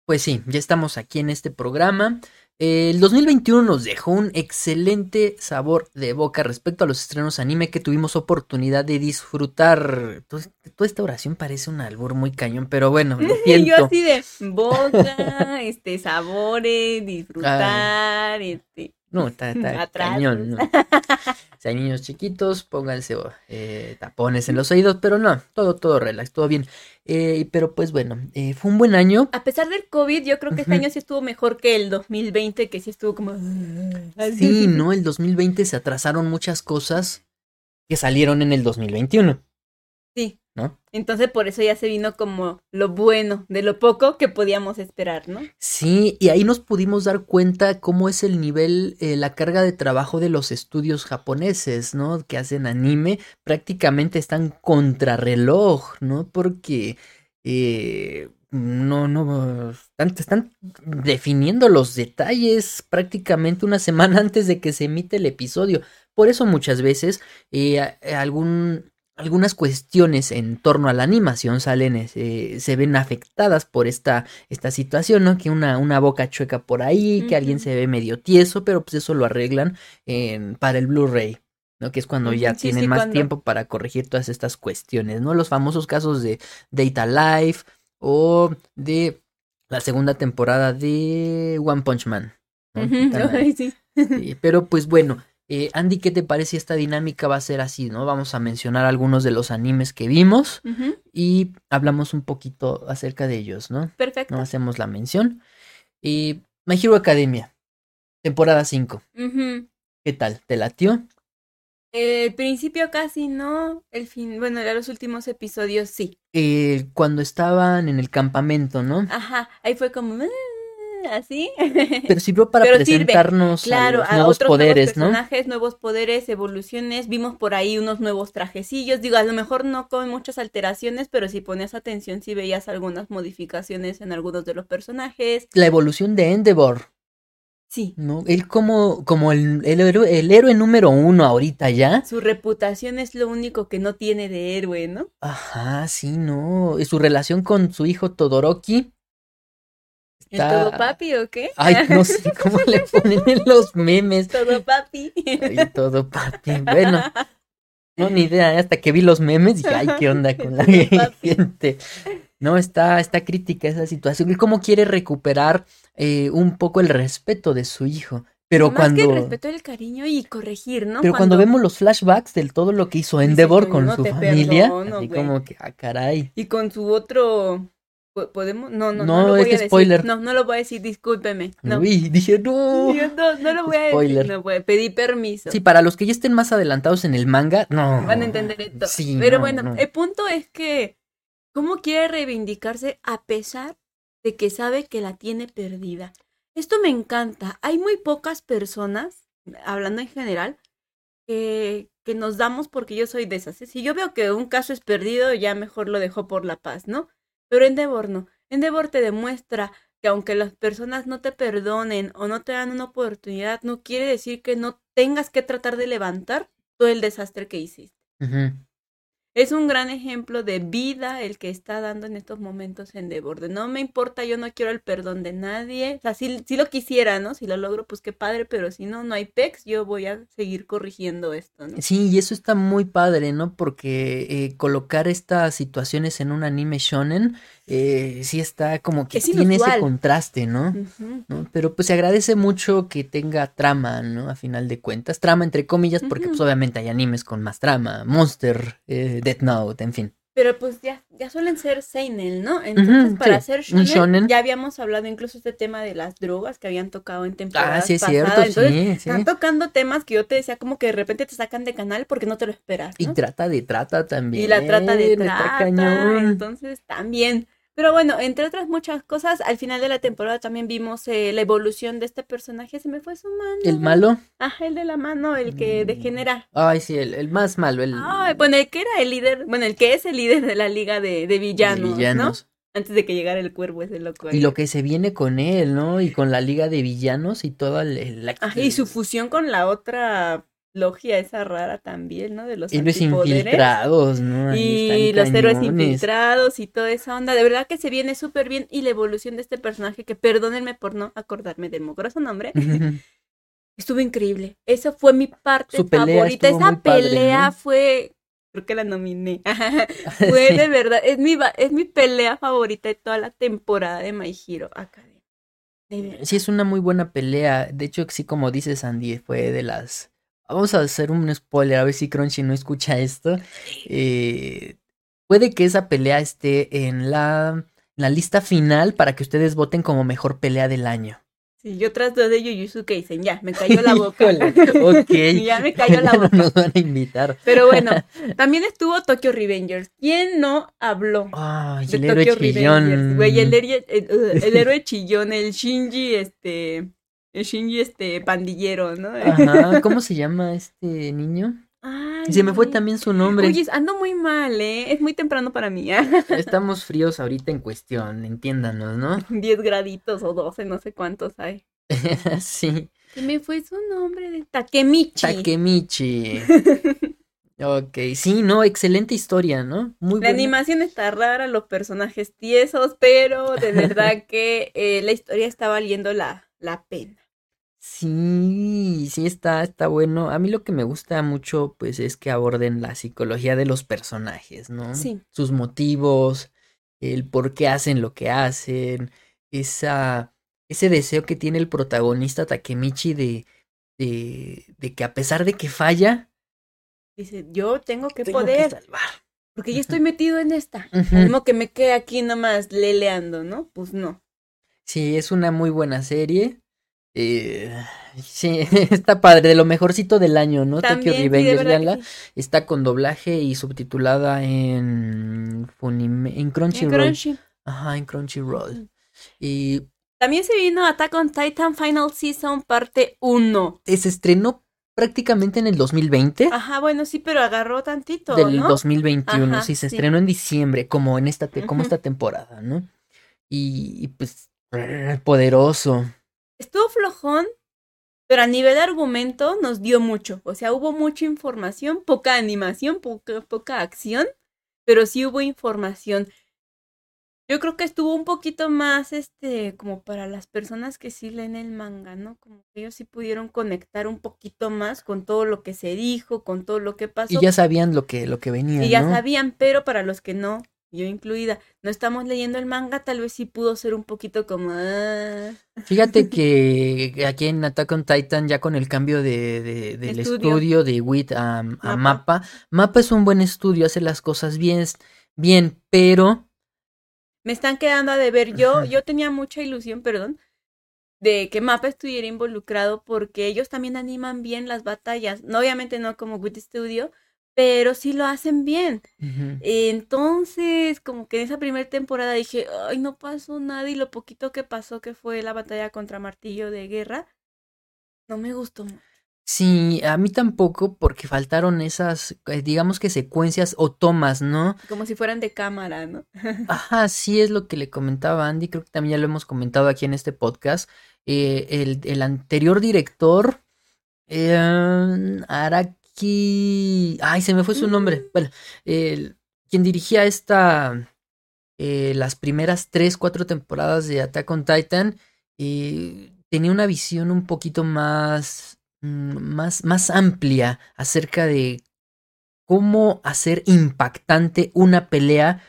Pues sí, ya estamos aquí en este programa. Eh, El 2021 nos dejó un excelente sabor de boca respecto a los estrenos anime que tuvimos oportunidad de disfrutar. Toda, toda esta oración parece un albur muy cañón, pero bueno, lo Y yo siento. así de boca, este, sabores, disfrutar, este. No, está, está cañón. ¿no? Si hay niños chiquitos, pónganse eh, tapones en los oídos, pero no, todo, todo relax, todo bien. Eh, pero pues bueno, eh, fue un buen año. A pesar del COVID, yo creo que este año sí estuvo mejor que el 2020, que sí estuvo como. Sí, ¿no? El 2020 se atrasaron muchas cosas que salieron en el 2021, Sí. ¿No? Entonces por eso ya se vino como lo bueno de lo poco que podíamos esperar, ¿no? Sí, y ahí nos pudimos dar cuenta cómo es el nivel, eh, la carga de trabajo de los estudios japoneses, ¿no? Que hacen anime, prácticamente están contrarreloj, ¿no? Porque eh, no, no, están, están definiendo los detalles prácticamente una semana antes de que se emite el episodio. Por eso muchas veces eh, a- algún, algunas cuestiones en torno a la animación salen, eh, se ven afectadas por esta, esta situación, ¿no? Que una, una boca chueca por ahí, que alguien se ve medio tieso, pero pues eso lo arreglan en- para el Blu-ray. ¿no? Que es cuando ya sí, tienen sí, más cuando- tiempo para corregir todas estas cuestiones, ¿no? Los famosos casos de Data Life o de la segunda temporada de One Punch Man. ay. Sí, pero pues bueno, eh, Andy, ¿qué te parece esta dinámica va a ser así, no? Vamos a mencionar algunos de los animes que vimos y hablamos un poquito acerca de ellos, ¿no? Perfecto. No hacemos la mención. Y My Hero Academia, temporada 5. Ujú. ¿Qué tal? ¿Te latió? El principio casi no, el fin, bueno, ya los últimos episodios sí. Eh, cuando estaban en el campamento, ¿no? Ajá, ahí fue como "Ah", así. Pero sirvió para Pero sirve, presentarnos Claro, a los a nuevos otros poderes, nuevos ¿no? personajes, nuevos poderes, evoluciones. Vimos por ahí unos nuevos trajecillos. Digo, a lo mejor no con muchas alteraciones, pero si ponías atención, sí veías algunas modificaciones en algunos de los personajes. La evolución de Endeavor, Sí, ¿no? Él como, como el, el héroe, el héroe número uno ahorita ya. su reputación es lo único que no tiene de héroe, ¿no? Ajá, sí, no. Y su relación con su hijo Todoroki está... ¿El todo papi o qué? Ay, no sé cómo le ponen en los memes. Todo papi. Ay, todo papi. Bueno, no, ni idea. ¿eh? Hasta que vi los memes dije, ay, ¿qué onda con la gente? No, está, está crítica esa situación. Y cómo quiere recuperar eh, un poco el respeto de su hijo. Pero Más cuando... que el respeto, el cariño y corregir, ¿no? Pero cuando vemos los flashbacks de todo lo que hizo Endeavor "Yo con no su familia, perdono, así güey". como que, ah, caray. Y con su otro... ¿po- ¿Podemos? No, no, No, no, lo voy a decir. spoiler. No, no lo voy a decir, discúlpeme. No. Uy, dije, no. Yo no, no lo voy a decir. No pedir permiso. Sí, para los que ya estén más adelantados en el manga, no. Van a entender esto. Sí, Pero no, bueno, no. el punto es que, ¿cómo quiere reivindicarse a pesar de que sabe que la tiene perdida? Esto me encanta. Hay muy pocas personas, hablando en general, que, que nos damos porque yo soy de esas. ¿eh? Si yo veo que un caso es perdido, ya mejor lo dejo por la paz, ¿no? Pero Endeavor no. Endeavor te demuestra que aunque las personas no te perdonen o no te dan una oportunidad, no quiere decir que no tengas que tratar de levantar todo el desastre que hiciste. Es un gran ejemplo de vida el que está dando en estos momentos en Deborde. No me importa, yo no quiero el perdón de nadie. O sea, si, si lo quisiera, ¿no? Si lo logro, pues qué padre, pero si no, no hay pex, yo voy a seguir corrigiendo esto, ¿no? Sí, y eso está muy padre, ¿no? Porque eh, colocar estas situaciones en un anime shonen, eh, sí está como que Es tiene ese contraste, ¿no? ¿no? Pero pues se agradece mucho que tenga trama, ¿no? A final de cuentas, trama entre comillas, porque pues obviamente hay animes con más trama, Monster, eh, Death Note, en fin. Pero pues ya, ya suelen ser Seinen, ¿no? Entonces, para sí, ser shonen, shonen. ya habíamos hablado incluso este tema de las drogas que habían tocado en temporadas Ah, sí es pasadas. cierto, Entonces, sí, sí. están tocando temas que yo te decía como que de repente te sacan de canal porque no te lo esperas, Y trata de trata también. Y la trata de trata, cañón. entonces también. Pero bueno, entre otras muchas cosas, al final de la temporada también vimos eh, la evolución de este personaje. Se me fue su mano. El malo, Ajá, el de la mano, el que Mm. degenera. ay sí, el, el más malo, el Ay, bueno, el que era el líder, bueno, el que es el líder de la liga de, de de villanos, villanos. ¿no? Antes de que llegara el cuervo ese loco. Y lo que se viene con él, ¿no? Y con la liga de villanos y toda el, el- la- Ajá, y su fusión con la otra logia esa rara también, ¿no? De los héroes infiltrados, ¿no? Ahí Y los héroes infiltrados y toda esa onda. De verdad que se viene súper bien. Y la evolución de este personaje, que perdónenme por no acordarme del mugroso nombre, estuvo increíble. Esa fue mi parte Su favorita. Esa padre, pelea ¿no? fue. Creo que la nominé. fue Sí. de verdad. Es mi, es mi pelea favorita de toda la temporada de My Hero verdad. Sí, es una muy buena pelea. De hecho, sí, como dice Sandy, fue de las. Vamos a hacer un spoiler, a ver si Crunchy no escucha esto. Eh, puede que esa pelea esté en la, en la lista final para que ustedes voten como mejor pelea del año. Sí, yo trato de Jujutsu Kaisen. Ya, me cayó la boca. Ok. ya me cayó la no boca. nos van a invitar. Pero bueno, también estuvo Tokyo Revengers. ¿Quién no habló Ay, de el héroe Tokyo chillón. Revengers? Güey, el, héroe- el, el héroe chillón, el Shinji, este, el Shinji, este, pandillero, ¿no? Ajá, ¿cómo se llama este niño? Ay, se me fue también su nombre. Oye, ando muy mal, ¿eh? Es muy temprano para mí. ¿eh? Estamos fríos ahorita en cuestión, entiéndanos, ¿no? 10 graditos o 12, no sé cuántos hay. sí. Se me fue su nombre de Takemichi. Takemichi. Ok, sí, no, excelente historia, ¿no? Muy La buena. animación está rara, los personajes tiesos, pero de verdad que eh, la historia está valiendo la, la pena. Sí, sí está, está bueno. A mí lo que me gusta mucho, pues, es que aborden la psicología de los personajes, ¿no? Sí. Sus motivos, el por qué hacen lo que hacen, esa, ese deseo que tiene el protagonista Takemichi de, de, de que a pesar de que falla, Dice, yo tengo que tengo que poder, salvar. porque yo estoy metido en esta. Mismo que me quede aquí nomás leleando, ¿no? Pues no. Sí, es una muy buena serie. Eh, sí, está padre, de lo mejorcito del año, ¿no? Tokyo También, sí, de Revengers, que sí. Está con doblaje y subtitulada en Funime, en En Crunchyroll. Crunchy. Ajá, en Crunchyroll. Y También se vino Attack on Titan Final Season parte 1. eh, se estrenó prácticamente en el 2020. Ajá, bueno, sí, pero agarró tantito, del ¿no? 2021, Ajá, sí, se sí. estrenó en diciembre, como en esta, como esta temporada, ¿no? Y, y, pues, poderoso. Estuvo flojón, pero a nivel de argumento nos dio mucho. O sea, hubo mucha información, poca animación, poca, poca acción, pero sí hubo información. Yo creo que estuvo un poquito más, este, como para las personas que sí leen el manga, ¿no? Como que ellos sí pudieron conectar un poquito más con todo lo que se dijo, con todo lo que pasó. Y ya sabían lo que, lo que venía. Y ya ¿no? sabían, pero para los que no, yo incluida, no estamos leyendo el manga, tal vez sí pudo ser un poquito como... ah, Fíjate que aquí en Attack on Titan, ya con el cambio de, de- del Estudio. estudio, de WIT a, a. Mappa, Mappa es un buen estudio, hace las cosas bien, bien, pero me están quedando a deber. Yo, Ajá. yo tenía mucha ilusión, perdón, de que Mapa estuviera involucrado porque ellos también animan bien las batallas. No, obviamente no como Wit Studio, pero sí lo hacen bien. Entonces, como que en esa primera temporada dije, ay, no pasó nada y lo poquito que pasó que fue la batalla contra Martillo de Guerra, no me gustó. mucho. sí, a mí tampoco, porque faltaron esas, eh, digamos que secuencias o tomas, ¿no? Como si fueran de cámara, ¿no? Ajá, sí es lo que le comentaba Andy, creo que también ya lo hemos comentado aquí en este podcast. Eh, el, el anterior director, eh, Ay, se me fue su nombre. Bueno, quien dirigía esta, eh, las primeras tres, cuatro temporadas de Attack on Titan, eh, tenía una visión un poquito más, mm, más, más amplia acerca de cómo hacer impactante una pelea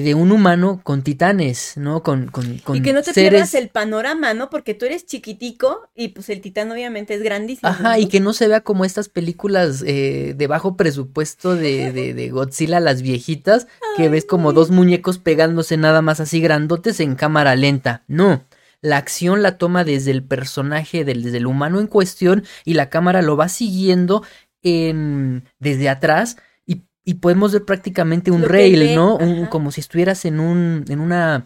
de un humano con titanes, ¿no? Con, con, con y que no te seres. pierdas el panorama, ¿no? Porque tú eres chiquitico y pues el titán obviamente es grandísimo. Ajá, y que no se vea como estas películas eh, de bajo presupuesto de, de, de Godzilla, las viejitas, que Ay, ves como dos muñecos pegándose nada más así grandotes en cámara lenta. No, la acción la toma desde el personaje, del, desde el humano en cuestión, y la cámara lo va siguiendo en, desde atrás. Y, podemos ver prácticamente un Lo rail, ve, ¿no? Un- como si estuvieras en un, en una,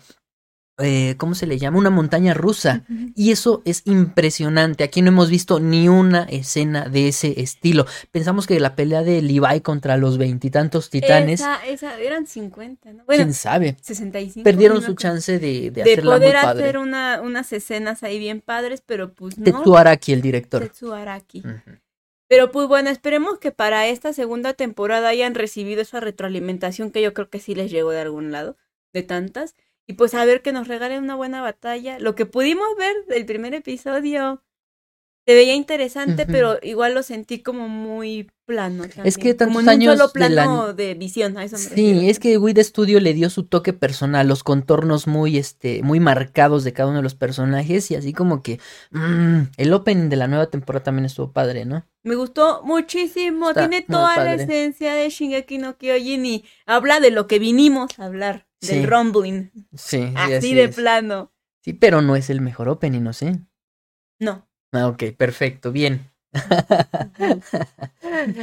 eh, ¿cómo se le llama? Una montaña rusa. Y eso es impresionante. Aquí no hemos visto ni una escena de ese estilo. Pensamos que la pelea de Levi contra los veintitantos titanes, Esa, esa, eran 50, ¿no? Bueno, quién sabe, 65. perdieron su chance de, de, de hacerla poder muy padre. hacer una, unas escenas ahí bien padres, pero pues no. Tetsuo Araki, el director. Tetsuo Araki. Ujú. Pero pues bueno, esperemos que para esta segunda temporada hayan recibido esa retroalimentación que yo creo que sí les llegó de algún lado, de tantas. Y pues a ver que nos regalen una buena batalla. Lo que pudimos ver del primer episodio se veía interesante, pero igual lo sentí como muy plano. También. que tantos como en un años solo de la- plano de visión. A eso me refiero. Sí, es que Wid Studio le dio su toque personal, los contornos muy, este, muy marcados de cada uno de los personajes y así como que mm, el opening de la nueva temporada también estuvo padre, ¿no? Me gustó muchísimo. Está Tiene toda la esencia de Shingeki no Kyojin y habla de lo que vinimos a hablar, del rumbling. Sí, sí, así, de es. plano. Sí, pero no es el mejor opening, ¿no sé? No. Ah, ok, perfecto, bien.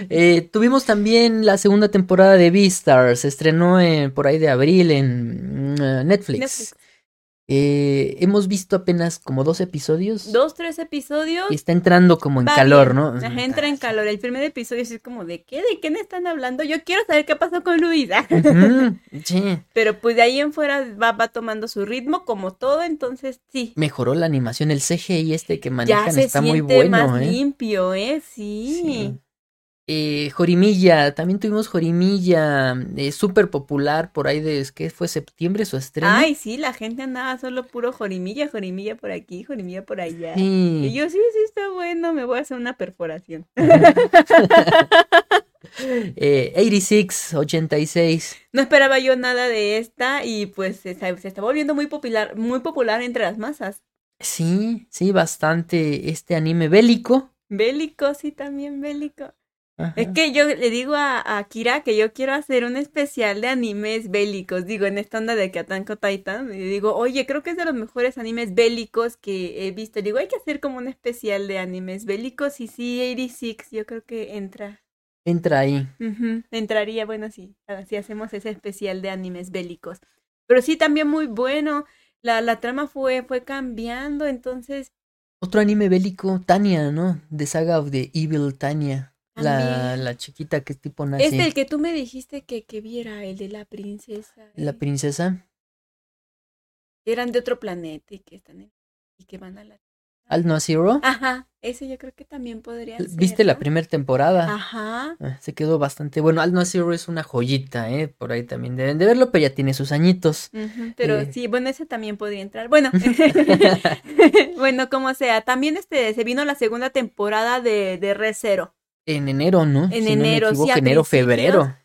Eh, tuvimos también la segunda temporada de Beastars, se estrenó en, por ahí de abril en mm, eh, Netflix. Netflix. Eh, hemos visto apenas como dos episodios Dos, tres episodios. y está entrando como en calor. ¿no? Ajá, entra en calor. El primer episodio es como, ¿de qué? ¿De qué me están hablando? Yo quiero saber qué pasó con Luisa. Sí, Pero pues de ahí en fuera va, va tomando su ritmo como todo, entonces sí. mejoró la animación, el CGI este que Ya manejan se está muy siente bueno, más ¿eh? limpio, ¿eh? Sí. Sí. Eh, Jorimilla, también tuvimos Jorimilla, eh, súper popular por ahí de, ¿qué fue? ¿Septiembre su estreno? Ay, sí, la gente andaba solo puro jorimilla, jorimilla por aquí, jorimilla por allá. Sí. Y yo, sí, sí, está bueno, me voy a hacer una perforación. Eh, 86, 86. No esperaba yo nada de esta y pues se, se está volviendo muy popular, muy popular entre las masas. Sí, sí, bastante este anime bélico. Bélico, sí, también bélico. Ajá. Es que yo le digo a, a Kira que yo quiero hacer un especial de animes bélicos, digo, en esta onda de que Atanko Titan, y digo, oye, creo que es de los mejores animes bélicos que he visto. Digo, hay que hacer como un especial de animes bélicos y sí, 86, yo creo que entra. Entra ahí. Entraría, bueno, sí, si hacemos ese especial de animes bélicos. Pero sí, también muy bueno. La, la trama fue, fue cambiando, entonces Otro anime bélico, Tania, ¿no? The Saga of the Evil Tania. La, chiquita que es tipo nazi. es el que tú me dijiste que, que viera, el de la princesa. La eh, princesa. eran de otro planeta y que están en- y que van a la Al No Zero. Ajá, ese yo creo que también podría ser. ¿Viste la primera temporada? Ajá. Ah, Se quedó bastante bueno. Al No Zero es una joyita, ¿eh? Por ahí también deben de verlo, pero ya tiene sus añitos. Pero Eh. sí, bueno, ese también podría entrar. Bueno, bueno, como sea, también este se vino la segunda temporada de, de Re Zero. En enero, ¿no? En Si enero, no sí, equivoco, enero, febrero.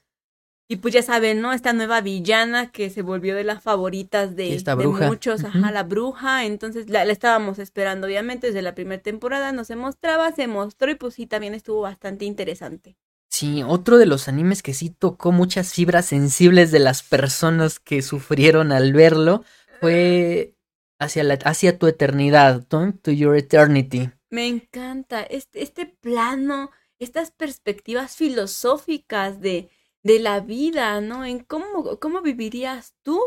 Y pues ya saben, ¿no? Esta nueva villana que se volvió de las favoritas de, esta de bruja. muchos, Ujú. ajá, la bruja. Entonces la, la estábamos esperando, obviamente, desde la primera temporada no se mostraba, se mostró y pues sí, también estuvo bastante interesante. Sí, otro de los animes que sí tocó muchas fibras sensibles de las personas que sufrieron al verlo fue hacia, la, hacia tu eternidad, ¿no? To Your Eternity. Me encanta este, este plano, estas perspectivas filosóficas de, de la vida, ¿no? En cómo, cómo vivirías tú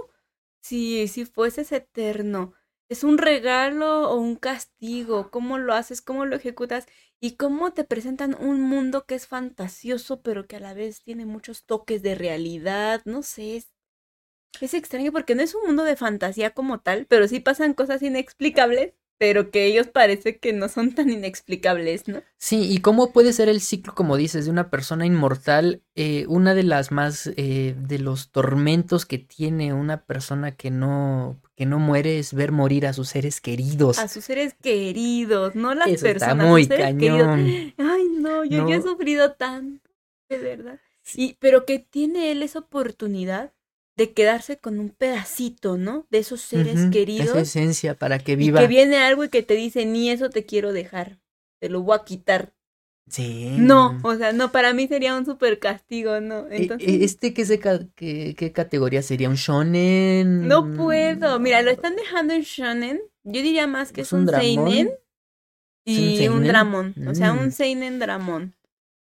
si, si fueses eterno. ¿Es un regalo o un castigo? ¿Cómo lo haces? ¿Cómo lo ejecutas? Y cómo te presentan un mundo que es fantasioso, pero que a la vez tiene muchos toques de realidad. No sé, es, es extraño porque no es un mundo de fantasía como tal, pero sí pasan cosas inexplicables pero que ellos parece que no son tan inexplicables, ¿no? Sí, y cómo puede ser el ciclo, como dices, de una persona inmortal. Eh, una de las más, eh, de los tormentos que tiene una persona que no, que no muere es ver morir a sus seres queridos. A sus seres queridos, no las Eso está personas. muy sus seres queridos. cañón. Ay, no, yo ya he sufrido tanto, de verdad. Y, pero que tiene él esa oportunidad de quedarse con un pedacito, ¿no? De esos seres queridos. Esa esencia para que y viva. que viene algo y que te dice, ni eso te quiero dejar, te lo voy a quitar. Sí. No, o sea, no, para mí sería un super castigo, ¿no? E- Entonces, e- ¿Este qué, qué, qué categoría sería? ¿Un shonen? no puedo. Mira, lo están dejando en shonen. Yo diría más que es, ¿Es un un, seinen ¿Es un y un seinen? dramón. O sea, Mm. un seinen dramón.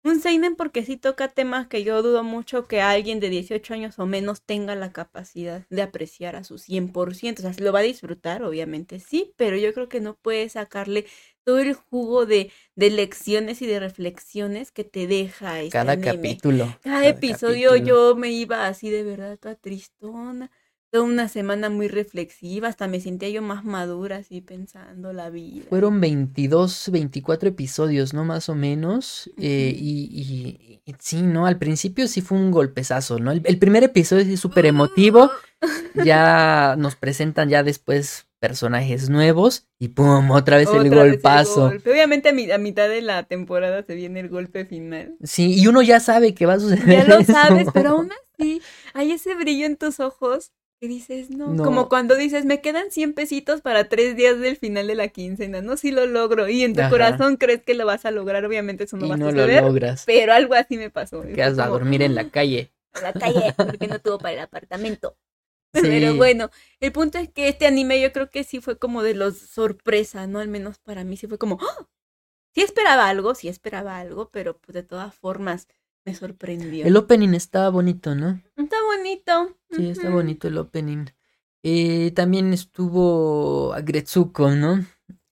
Un seinen porque sí toca temas que yo dudo mucho que alguien de 18 años o menos tenga la capacidad de apreciar a su 100%. O sea, si lo va a disfrutar, obviamente sí, pero yo creo que no puede sacarle todo el jugo de, de lecciones y de reflexiones que te deja este Cada anime. capítulo. Cada cada episodio capítulo. yo me iba así de verdad toda tristona, toda una semana muy reflexiva, hasta me sentía yo más madura así pensando la vida. Fueron 22, 24 episodios, ¿no? Más o menos. eh, y, y- y sí, ¿no? Al principio sí fue un golpezazo, ¿no? El, el primer episodio sí es súper emotivo. Ya nos presentan ya después personajes nuevos. Y ¡pum! Otra vez el Otra vez golpazo. golpe. Obviamente a, mi- a mitad de la temporada se viene el golpe final. Sí, y uno ya sabe que va a suceder. Ya lo eso. sabes, pero aún así hay ese brillo en tus ojos que dices, no, No. como cuando dices, me quedan 100 pesitos para tres días del final de la quincena, no, si lo logro, y en tu Ajá. corazón crees que lo vas a lograr, obviamente eso no Y va a no lo suceder, logras. pero algo así me pasó. y Quedas a dormir en la calle. a la calle porque no tuvo para el apartamento. Sí. Pero bueno, el punto es que este anime yo creo que sí fue como de los sorpresa, ¿no? Al menos para mí sí fue como, ¡ah! sí esperaba algo, sí esperaba algo, pero pues de todas formas me sorprendió. El opening está bonito, ¿no? Está bonito. Sí, está bonito el opening. Eh, también estuvo Agretsuko, ¿no?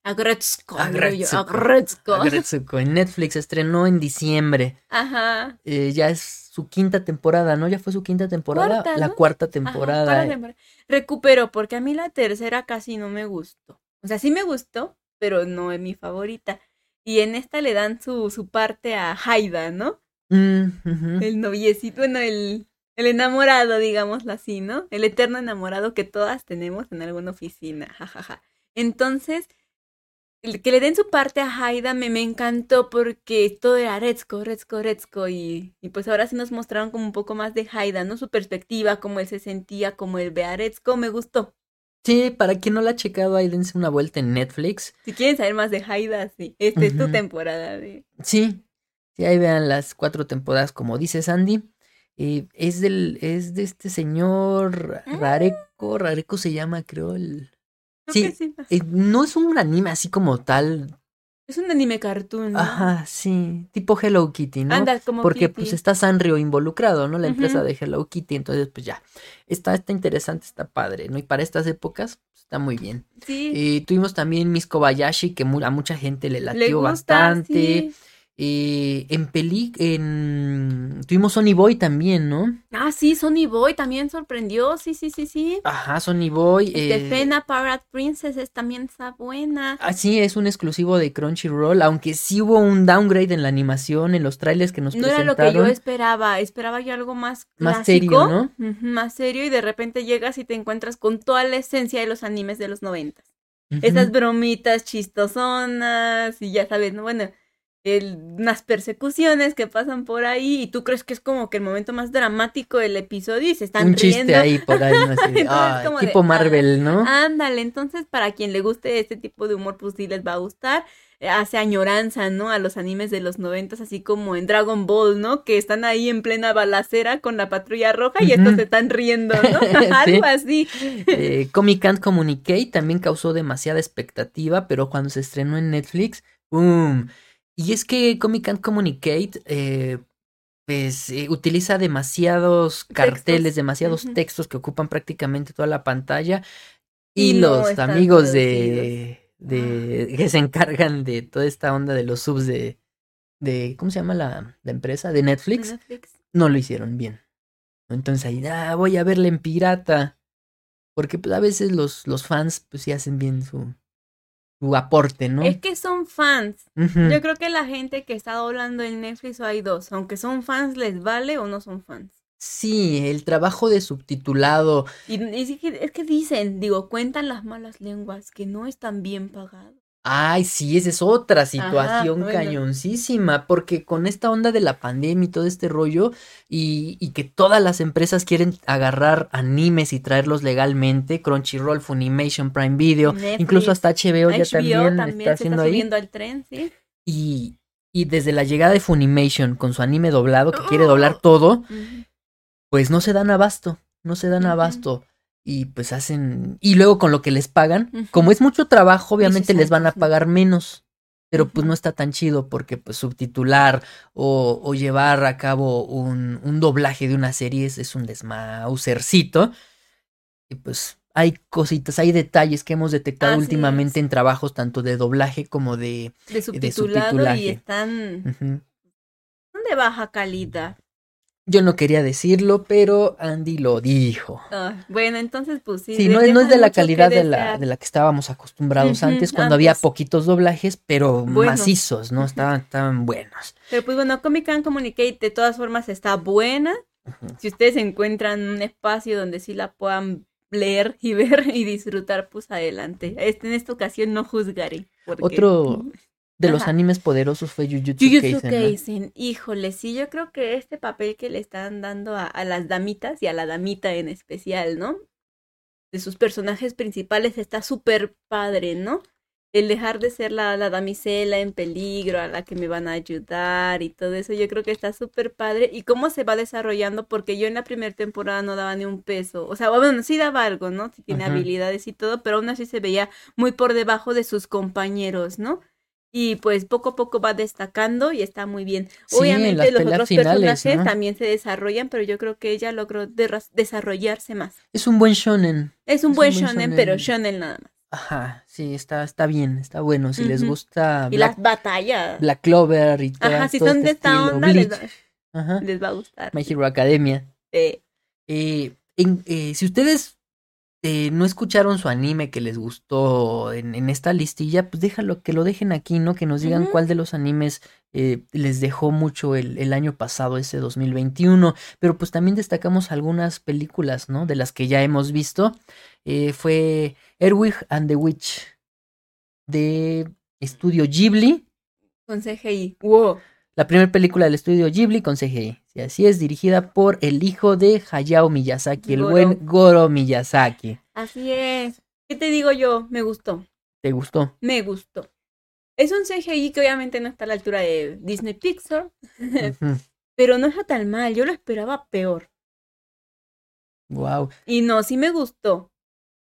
Agretsuko. Agretsuko. Agretsuko. Agretsuko. En Netflix estrenó en diciembre. Ajá. Eh, ya es su quinta temporada, ¿no? Ya fue su quinta temporada. Cuarta, La ¿no? cuarta Ajá, temporada. eh. temporada. Recupero, porque a mí la tercera casi no me gustó. O sea, sí me gustó, pero no es mi favorita. Y en esta le dan su, su parte a Haida, ¿no? Mm. El noviecito, bueno, el, el enamorado, digámoslo así, ¿no? El eterno enamorado que todas tenemos en alguna oficina, jajaja. Entonces, el que le den su parte a Haida me, me encantó porque todo era Retsuko, Retsuko, Retsuko y, y pues ahora sí nos mostraron como un poco más de Haida, ¿no? Su perspectiva, cómo él se sentía, cómo él ve a me gustó. Sí, para quien no la ha checado, ahí dense una vuelta en Netflix. Si quieren saber más de Haida, sí, esta es tu temporada de... Sí, sí, ahí vean las cuatro temporadas, como dice Sandy. Eh, es del, es de este señor Ah. Rareko, Rareko se llama, creo, el... Sí, eh, no es un anime así como tal. Es un anime cartoon, ¿no? Ajá, sí, tipo Hello Kitty, ¿no? Anda, como Porque Kitty. pues está Sanrio involucrado, ¿no? La empresa de Hello Kitty, entonces pues ya, está, está interesante, está padre, ¿no? Y para estas épocas pues, está muy bien. Sí. Eh, tuvimos también Miss Kobayashi, que a mucha gente le latió Le gusta, bastante. sí. Eh, en peli, en... tuvimos Sonny Boy también, ¿no? Ah, sí, Sonny Boy también sorprendió, sí, sí, sí, sí. Ajá, Sonny Boy. Eh... Fena Parrot Princess también está buena. Ah, sí, es un exclusivo de Crunchyroll, aunque sí hubo un downgrade en la animación, en los trailers que nos no presentaron. No era lo que yo esperaba, esperaba yo algo más clásico, Más serio, ¿no? más serio, y de repente llegas y te encuentras con toda la esencia de los animes de los noventas. Esas bromitas chistosonas y ya sabes, ¿no? Bueno, el, unas persecuciones que pasan por ahí y tú crees que es como que el momento más dramático del episodio y se están Un riendo. chiste ahí por ahí, no sé, ay, como tipo de, Marvel, ah, ¿no? Ándale, entonces para quien le guste este tipo de humor, pues sí les va a gustar. Eh, Hace añoranza, ¿no? A los animes de los noventas, así como en Dragon Ball, ¿no? Que están ahí en plena balacera con la patrulla roja y estos Ujú. se están riendo, ¿no? Algo así. Eh, Comic Can't Communicate también causó demasiada expectativa, pero cuando se estrenó en Netflix, ¡boom! Y es que Comic Can't Communicate, eh, pues, eh, utiliza demasiados carteles, Textos. demasiados textos que ocupan prácticamente toda la pantalla. Y los amigos de, de Ah. que se encargan de toda esta onda de los subs de, de ¿cómo se llama la, la empresa? De Netflix, Netflix. no lo hicieron bien. Entonces ahí, ah, voy a verla en pirata. Porque pues, a veces los, los fans pues sí hacen bien su, su aporte, ¿no? Es que son fans. Yo creo que la gente que está doblando en Netflix o hay dos. Aunque son fans, ¿les vale o no son fans? Sí, el trabajo de subtitulado. Y, y es, que, es que dicen, digo, cuentan las malas lenguas que no están bien pagados. Ay, sí, esa es otra situación bueno. cañoncísima, porque con esta onda de la pandemia y todo este rollo, y, y que todas las empresas quieren agarrar animes y traerlos legalmente, Crunchyroll, Funimation, Prime Video, Netflix, incluso hasta HBO, ya también, también está se haciendo está ahí. al tren, ¿sí? Y, y desde la llegada de Funimation con su anime doblado, que quiere doblar todo, Ujú. pues no se dan abasto, no se dan abasto. Y pues hacen. Y luego con lo que les pagan, como es mucho trabajo, obviamente les van a pagar menos. Pero pues no está tan chido porque pues subtitular o, o llevar a cabo un, un doblaje de una serie es, es un desmausercito. Y pues hay cositas, hay detalles que hemos detectado Así últimamente es. en trabajos tanto de doblaje como de... De subtitulado subtitulaje. y están de baja calidad. Yo no quería decirlo, pero Andy lo dijo. Ah, bueno, entonces pues sí. Sí, no, es- no es de la calidad de la, de la que estábamos acostumbrados antes, cuando había poquitos doblajes, pero macizos, ¿no? Estaban, estaban buenos. Pero pues bueno, Comic Con Communicate de todas formas está buena. Si ustedes encuentran un espacio donde sí la puedan leer y ver y disfrutar, pues adelante. Este, en esta ocasión no juzgaré. porque- Otro de los animes poderosos fue Jujutsu, Jujutsu Kaisen. ¿no? Híjole, sí, yo creo que este papel que le están dando a, a las damitas y a la damita en especial, ¿no? De sus personajes principales está súper padre, ¿no? El dejar de ser la, la damisela en peligro, a la que me van a ayudar y todo eso, yo creo que está súper padre. Y cómo se va desarrollando, porque yo en la primera temporada no daba ni un peso. O sea, bueno, sí daba algo, ¿no? Sí tiene Ajá. habilidades y todo, pero aún así se veía muy por debajo de sus compañeros, ¿no? Y pues poco a poco va destacando y está muy bien. Sí, en Obviamente los otros finales, personajes ¿no? también se desarrollan, pero yo creo que ella logró desarrollarse más. Es un buen shonen. Es un Es buen un buen shonen, shonen. pero shonen nada más. Ajá, sí, está, está bien, está bueno. Si les gusta Y las batallas. Black Clover y toda- Ajá, si todo son este de esta estilo, onda, les va, ajá, les va a gustar. My Hero Academia. Eh, Eh, en- eh, si ustedes eh, no escucharon su anime que les gustó en, en esta listilla, pues déjalo, que lo dejen aquí, ¿no? Que nos digan cuál de los animes eh, les dejó mucho el, el año pasado, ese 2021. Pero pues también destacamos algunas películas, ¿no? De las que ya hemos visto. Eh, fue Erwig and the Witch de Estudio Ghibli. con CGI. Wow. La primera película del estudio Ghibli con CGI. Sí, así es, dirigida por el hijo de Hayao Miyazaki, el Goro. buen Goro Miyazaki. Así es. ¿Qué te digo yo? Me gustó. ¿Te gustó? Me gustó. Es un CGI que obviamente no está a la altura de Disney Pixar, pero no está tan mal. Yo lo esperaba peor. Wow. Y no, sí me gustó.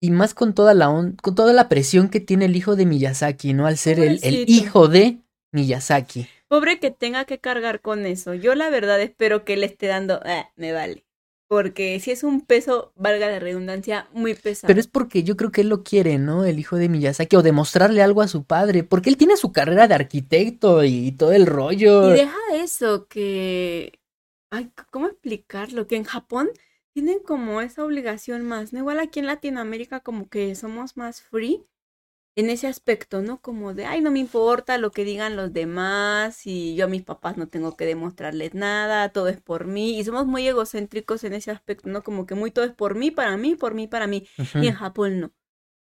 Y más con toda la on- con toda la presión que tiene el hijo de Miyazaki, ¿no? Al ser el, el hijo de Miyazaki. Pobre que tenga que cargar con eso. Yo la verdad espero que le esté dando, "Ah, me vale. Porque si es un peso, valga la redundancia, muy pesado. Pero es porque yo creo que él lo quiere, ¿no? El hijo de Miyazaki, o demostrarle algo a su padre, porque él tiene su carrera de arquitecto y todo el rollo. Y deja eso, que... Ay, ¿cómo explicarlo? Que en Japón tienen como esa obligación más, ¿no? Igual aquí en Latinoamérica como que somos más free en ese aspecto, ¿no? Como de, ay, no me importa lo que digan los demás y yo a mis papás no tengo que demostrarles nada, todo es por mí y somos muy egocéntricos en ese aspecto, ¿no? Como que muy todo es por mí, para mí, por mí, para mí. Y en Japón no.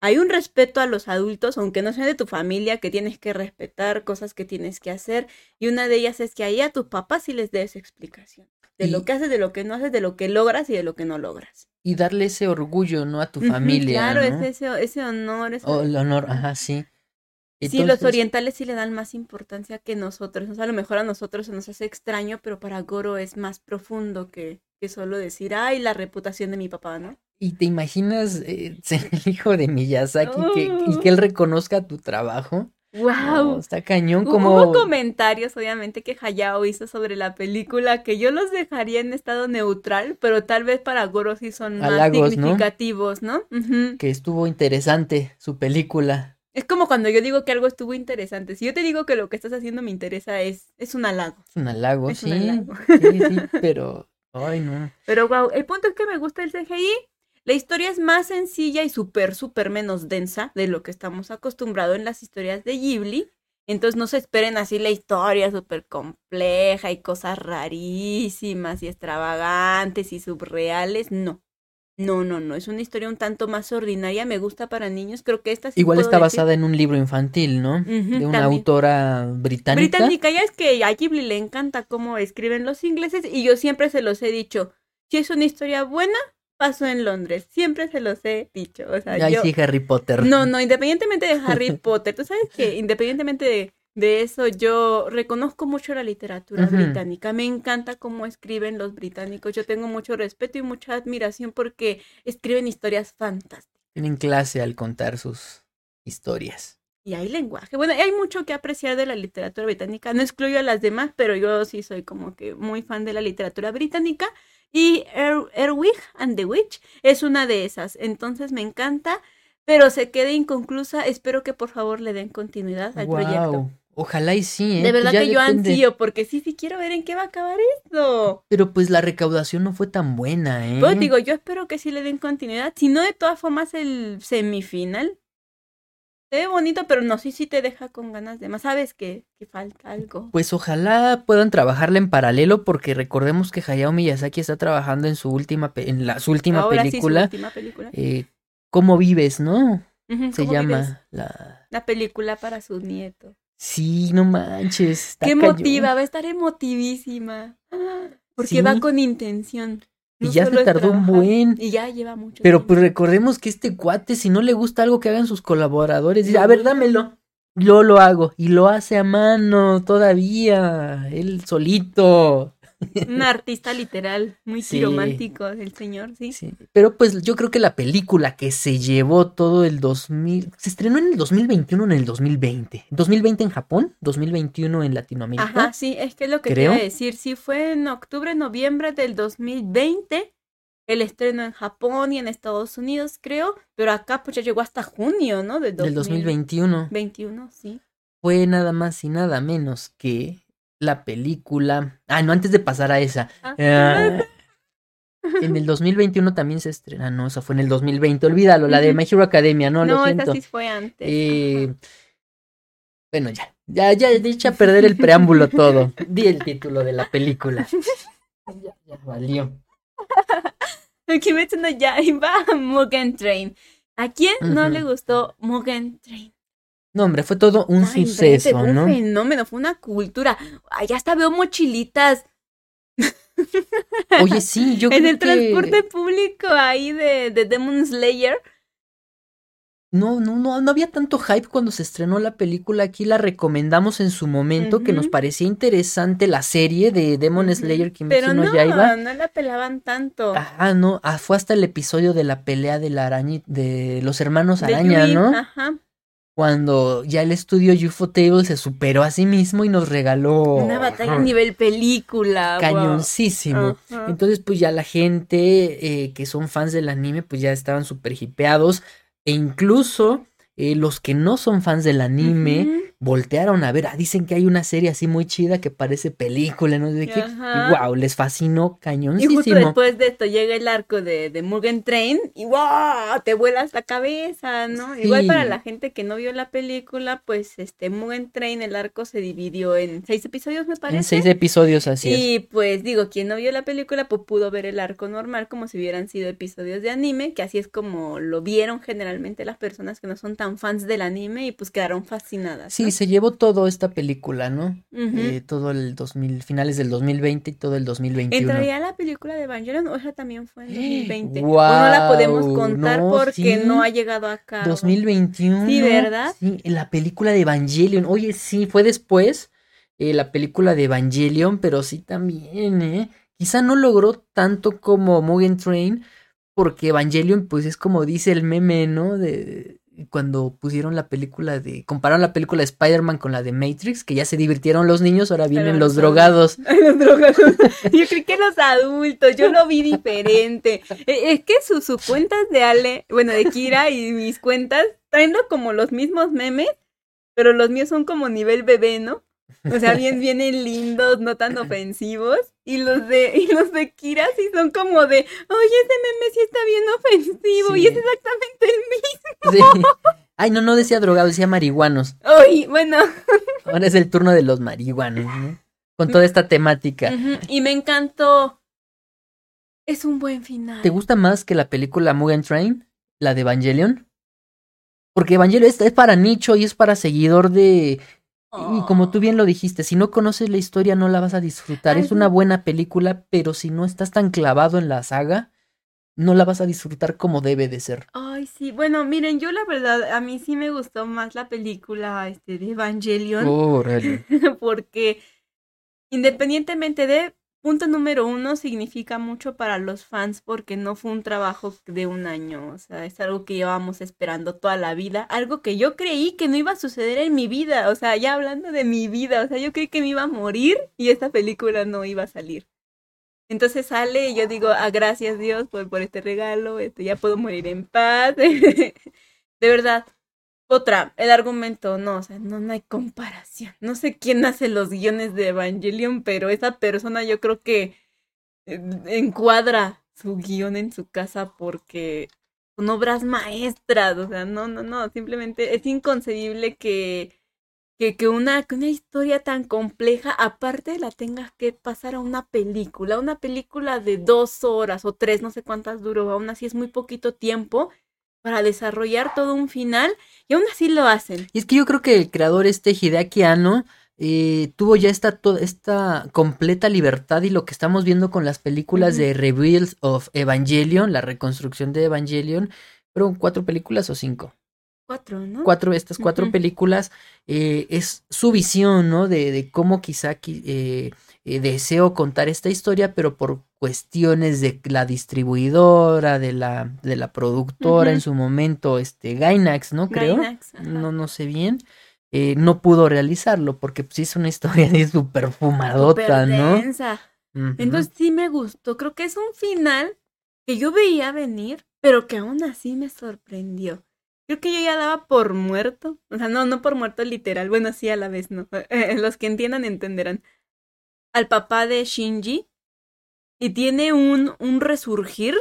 Hay un respeto a los adultos, aunque no sean de tu familia, que tienes que respetar, cosas que tienes que hacer. Y una de ellas es que ahí a tus papás sí les des explicación. De lo que haces, de lo que no haces, de lo que logras y de lo que no logras y darle ese orgullo, ¿no? A tu familia. Claro, ese, ese honor. Ese... El honor, ajá, sí. Sí, los orientales sí le dan más importancia que nosotros. O sea, a lo mejor a nosotros se nos hace extraño, pero para Goro es más profundo que, que solo decir, ay, la reputación de mi papá, ¿no? ¿Y te imaginas eh, ser el hijo de Miyazaki que, y que él reconozca tu trabajo? ¡Wow! está cañón como... Hubo comentarios, obviamente, que Hayao hizo sobre la película que yo los dejaría en estado neutral, pero tal vez para Goro sí son más significativos, ¿no? Que estuvo interesante su película. Es como cuando yo digo que algo estuvo interesante. Si yo te digo que lo que estás haciendo me interesa, es, es un halago. Es un halago, sí. Sí, sí, pero... Ay, no. Pero wow, el punto es que me gusta el CGI la historia es más sencilla y súper, súper menos densa de lo que estamos acostumbrados en las historias de Ghibli. Entonces no se esperen así la historia súper compleja y cosas rarísimas y extravagantes y subreales. No. No, no, no. Es una historia un tanto más ordinaria. Me gusta para niños. Creo que esta Igual está basada en un libro infantil, ¿no? de una autora británica. Británica, ya es que a Ghibli le encanta cómo escriben los ingleses y yo siempre se los he dicho. Si es una historia buena, pasó en Londres. Siempre se los he dicho. O sea, sí, Harry Potter. No, no, independientemente de Harry Potter, tú sabes que independientemente de, eso, yo reconozco mucho la literatura británica. Me encanta cómo escriben los británicos. Yo tengo mucho respeto y mucha admiración porque escriben historias fantásticas. Tienen clase al contar sus historias. Y hay lenguaje. Bueno, hay mucho que apreciar de la literatura británica. No excluyo a las demás, pero yo sí soy como que muy fan de la literatura británica. Y er Erwig and the Witch es una de esas. Entonces me encanta, pero se quede inconclusa. Espero que por favor le den continuidad al proyecto. Ojalá y sí, ¿eh? De verdad que yo ansío, porque sí, sí quiero ver en qué va a acabar esto. Pero pues la recaudación no fue tan buena, ¿eh? Pues digo, yo espero que sí le den continuidad. Si no, de todas formas, el semifinal se ve bonito, pero no, sí, sí te deja con ganas de más. Sabes que, que falta algo. Pues ojalá puedan trabajarla en paralelo, porque recordemos que Hayao Miyazaki está trabajando en su última, en la, su última película. Sí, su última película. Eh, ¿Cómo vives, no? Se llama la... la película para sus nietos. Sí, no manches. Qué emotiva, va a estar emotivísima. Porque va con intención. Y ya se tardó un buen. Y ya lleva mucho. Pero pues recordemos que este cuate, si no le gusta algo que hagan sus colaboradores, dice, a ver, dámelo. Yo lo hago. Y lo hace a mano todavía. Él solito. Un artista literal, muy romántico el señor, ¿sí? ¿sí? Pero pues yo creo que la película que se llevó todo el 2000, se estrenó en el 2021 o en el 2020. 2020 en Japón, 2021 en Latinoamérica. Ajá, sí, es que es lo que quería decir. Sí, fue en octubre, noviembre del 2020 el estreno en Japón y en Estados Unidos, creo, pero acá pues ya llegó hasta junio, ¿no? Del, del 2021. 21, sí. Fue nada más y nada menos que la película. Ah, no, antes de pasar a esa. Ah. Ah, en el 2021 también se estrena. No, esa fue en el 2020. Olvídalo, la de My Hero Academia, no, no lo siento. esa sí fue antes. Eh, bueno, ya. Ya, ya, dicha perder el preámbulo todo. Di el título de la película. Ya, ya valió. Kimetsu no Yaiba Mugen Train. ¿A quién no le gustó Mugen Train? No, hombre, fue todo un suceso, fue un fenómeno, fue una cultura. Allá hasta veo mochilitas. Oye, sí, yo creo En el transporte público ahí de, de Demon Slayer. No, no, no, no había tanto hype cuando se estrenó la película. Aquí la recomendamos en su momento, que nos parecía interesante la serie de Demon Slayer Pero no, no, no la pelaban tanto. Ah, no, ah, fue hasta el episodio de la pelea de la araña, de los hermanos araña, ¿no? Ajá. Cuando ya el estudio UFO Table se superó a sí mismo y nos regaló Una batalla a nivel película. cañoncísimo. Entonces, pues ya la gente eh, que son fans del anime, pues ya estaban súper hipeados. E incluso eh, los que no son fans del anime. Voltearon a ver. Ah, dicen que hay una serie así muy chida que parece película, no. Y wow, les fascinó Y justo cañoncísimo. después de esto llega el arco de, de Mugen Train y ¡wow! Te vuelas la cabeza, ¿no? Igual para la gente que no vio la película, pues este Mugen Train, el arco se dividió en seis episodios, me parece. En seis episodios así es. Y pues digo, quien no vio la película, pues pudo ver el arco normal como si hubieran sido episodios de anime, que así es como lo vieron generalmente las personas que no son tan fans del anime y pues quedaron fascinadas. Sí, ¿no? se llevó todo esta película, ¿no? Eh, todo el 2000, finales del 2020 y todo el 2021. ¿Entraría la película de Evangelion o esa también fue en 2020? o no la podemos contar no, porque sí. no ha llegado acá. 2021. Sí, ¿verdad? Sí, la película de Evangelion. Oye, sí, fue después eh, la película de Evangelion, pero sí también, ¿eh? Quizá no logró tanto como Mugen Train, porque Evangelion, pues es como dice el meme, ¿no? De cuando pusieron la película de. Compararon la película de Spider-Man con la de Matrix, que ya se divirtieron los niños, ahora vienen Pero los drogados. Los drogados. Yo creí que los adultos, yo lo vi diferente. Eh, Es que sus sus cuentas de Ale, bueno, de Kira y mis cuentas, traen como los mismos memes, pero los míos son como nivel bebé, ¿no? O sea, bien, vienen lindos, no tan ofensivos. Y los de, y los de Kira sí son como de, oye, ese meme sí está bien ofensivo. Y es exactamente el mismo. Sí. Ay, no, no decía drogados, decía marihuanos. Ay, bueno. Ahora es el turno de los marihuanos, ¿no? Con toda esta temática. Y me encantó. Es un buen final. ¿Te gusta más que la película Mugen Train? La de Evangelion. Porque Evangelion es, es para nicho y es para seguidor de... Y como tú bien lo dijiste, si no conoces la historia no la vas a disfrutar. Ay, es una buena película, pero si no estás tan clavado en la saga, no la vas a disfrutar como debe de ser. Ay, sí. Bueno, miren, yo la verdad, a mí sí me gustó más la película este, de Evangelion. Órale. porque independientemente de punto número uno significa mucho para los fans porque no fue un trabajo de un año, o sea, es algo que llevábamos esperando toda la vida, algo que yo creí que no iba a suceder en mi vida, o sea, ya hablando de mi vida, o sea, yo creí que me iba a morir y esta película no iba a salir. Entonces sale y yo digo, ah, gracias Dios por, este regalo, este, ya puedo morir en paz. de verdad, otra, el argumento, no, o sea, no, hay comparación. No sé quién hace los guiones de Evangelion, pero esa persona yo creo que eh, encuadra su guion en su casa porque son obras maestras, o sea, no, no, no, simplemente es inconcebible que, que, que una, que una historia tan compleja, aparte la tengas que pasar a una película, una película de dos horas o tres, no sé cuántas duró, aún así es muy poquito tiempo para desarrollar todo un final y aún así lo hacen. Y es que yo creo que el creador este Hideaki Anno eh, tuvo ya esta, toda esta completa libertad y lo que estamos viendo con las películas de Reveals of Evangelion, la reconstrucción de Evangelion, fueron cuatro películas o cinco. Cuatro, ¿no? Cuatro, estas cuatro películas eh, es su visión, ¿no? De, de cómo quizá qui- eh, eh, deseo contar esta historia, pero por cuestiones de la distribuidora, de la, de la productora en su momento, este, Gainax, ¿no? Creo. Gainax. No, no sé bien. eh, no pudo realizarlo porque pues es una historia de súper fumadota, ¿no? densa. Ujú. Entonces sí me gustó. Creo que es un final que yo veía venir, pero que aún así me sorprendió. Creo que yo ya daba por muerto. O sea, no, no por muerto literal. Bueno, sí a la vez, no. Los que entiendan entenderán. Al papá de Shinji. Y tiene un, un resurgir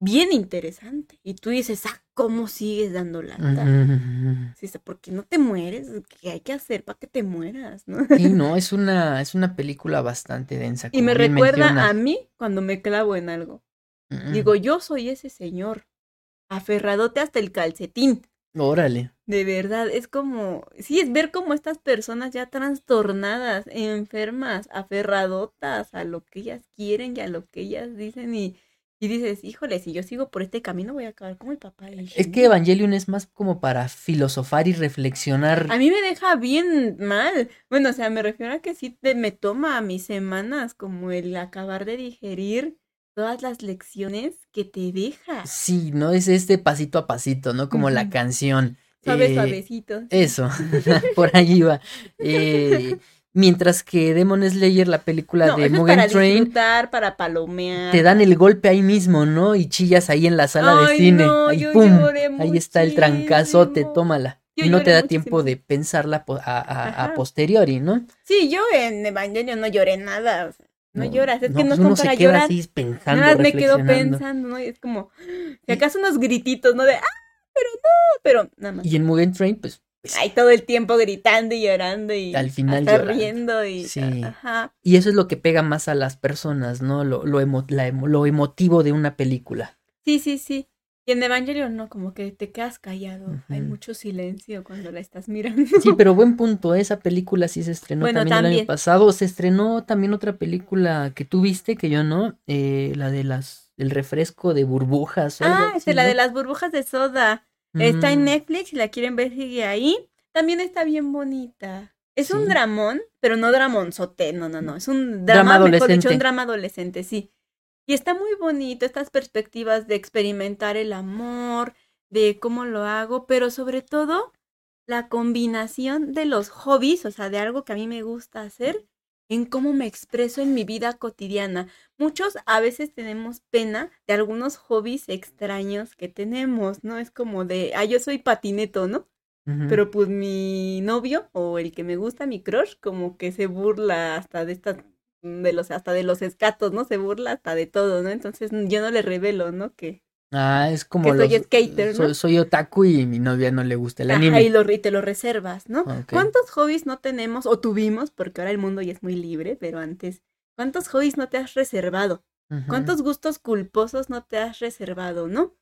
bien interesante. Y tú dices, ah, ¿cómo sigues dando lata? Sí, ¿por qué no te mueres? ¿Qué hay que hacer para que te mueras? ¿no? Sí, no, es una, es una película bastante densa. Y me recuerda a mí cuando me clavo en algo. Ujú. Digo, yo soy ese señor, aferradote hasta el calcetín. Órale. De verdad, es como, sí, es ver como estas personas ya trastornadas, enfermas, aferradotas a lo que ellas quieren y a lo que ellas dicen y, y dices, híjole, si yo sigo por este camino voy a acabar como el papá de Es Shinji". que Evangelion es más como para filosofar y reflexionar. A mí me deja bien mal. Bueno, o sea, me refiero a que sí te- me toma a mis semanas como el acabar de digerir todas las lecciones que te deja. Sí, ¿no? Es este pasito a pasito, ¿no? Como la canción. Suave, Eh, suavecito. Eso, por ahí va. Eh, mientras que Demon Slayer, la película No, de Mugen para Train, disfrutar, para palomear. te dan el golpe ahí mismo, ¿no? Y chillas ahí en la sala de cine. no, ahí yo pum, ahí está el trancazote, tómala. Yo y no te da tiempo de pensarla a, a- posteriori, ¿no? Sí, yo en Evangelio no lloré nada. o sea, no, lloras, es que no pues son uno para llorar. así pensando, Nada más me quedo pensando, ¿no? Y es como, si acaso unos grititos, ¿no? De, ah, pero no, pero nada más. Y en Mugen Train, pues, Ahí todo el tiempo gritando y llorando y Al final riendo y Sí. ajá. y eso es lo que pega más a las personas, ¿no? Lo, lo, emo- la emo- lo emotivo de una película. Sí, sí, sí. Y en Evangelion no, como que te quedas callado. Hay mucho silencio cuando la estás mirando. Sí, pero buen punto, esa película sí se estrenó Bueno, también, el año pasado. Se estrenó también otra película que tú viste, que yo no, eh, la de las el refresco de burbujas. o Ah, así, este, la ¿no? de las burbujas de soda. Está en Mm, Netflix, si la quieren ver, sigue ahí. También está bien bonita. Es un Sí. dramón, pero no dramonzote, no, no, no. Es un Drama drama, mejor dicho, adolescente. un drama adolescente, sí. Y está muy bonito, estas perspectivas de experimentar el amor, de cómo lo hago, pero sobre todo la combinación de los hobbies, o sea, de algo que a mí me gusta hacer, en cómo me expreso en mi vida cotidiana. Muchos a veces tenemos pena de algunos hobbies extraños que tenemos, ¿no? Es como de, ah, yo soy patineto, ¿no? Pero pues mi novio o el que me gusta, mi crush, como que se burla hasta de estas, de los, hasta de los escatos, ¿no? Se burla hasta de todo, ¿no? Entonces yo no le revelo, ¿no? Que, Ah, es como que soy skater, ¿no? soy, soy otaku y mi novia no le gusta el Ajá, anime. y, lo, y te lo reservas, ¿no? ¿Cuántos hobbies no tenemos o tuvimos? Porque ahora el mundo ya es muy libre, pero antes, ¿cuántos hobbies no te has reservado? ¿Cuántos gustos culposos no te has reservado, no?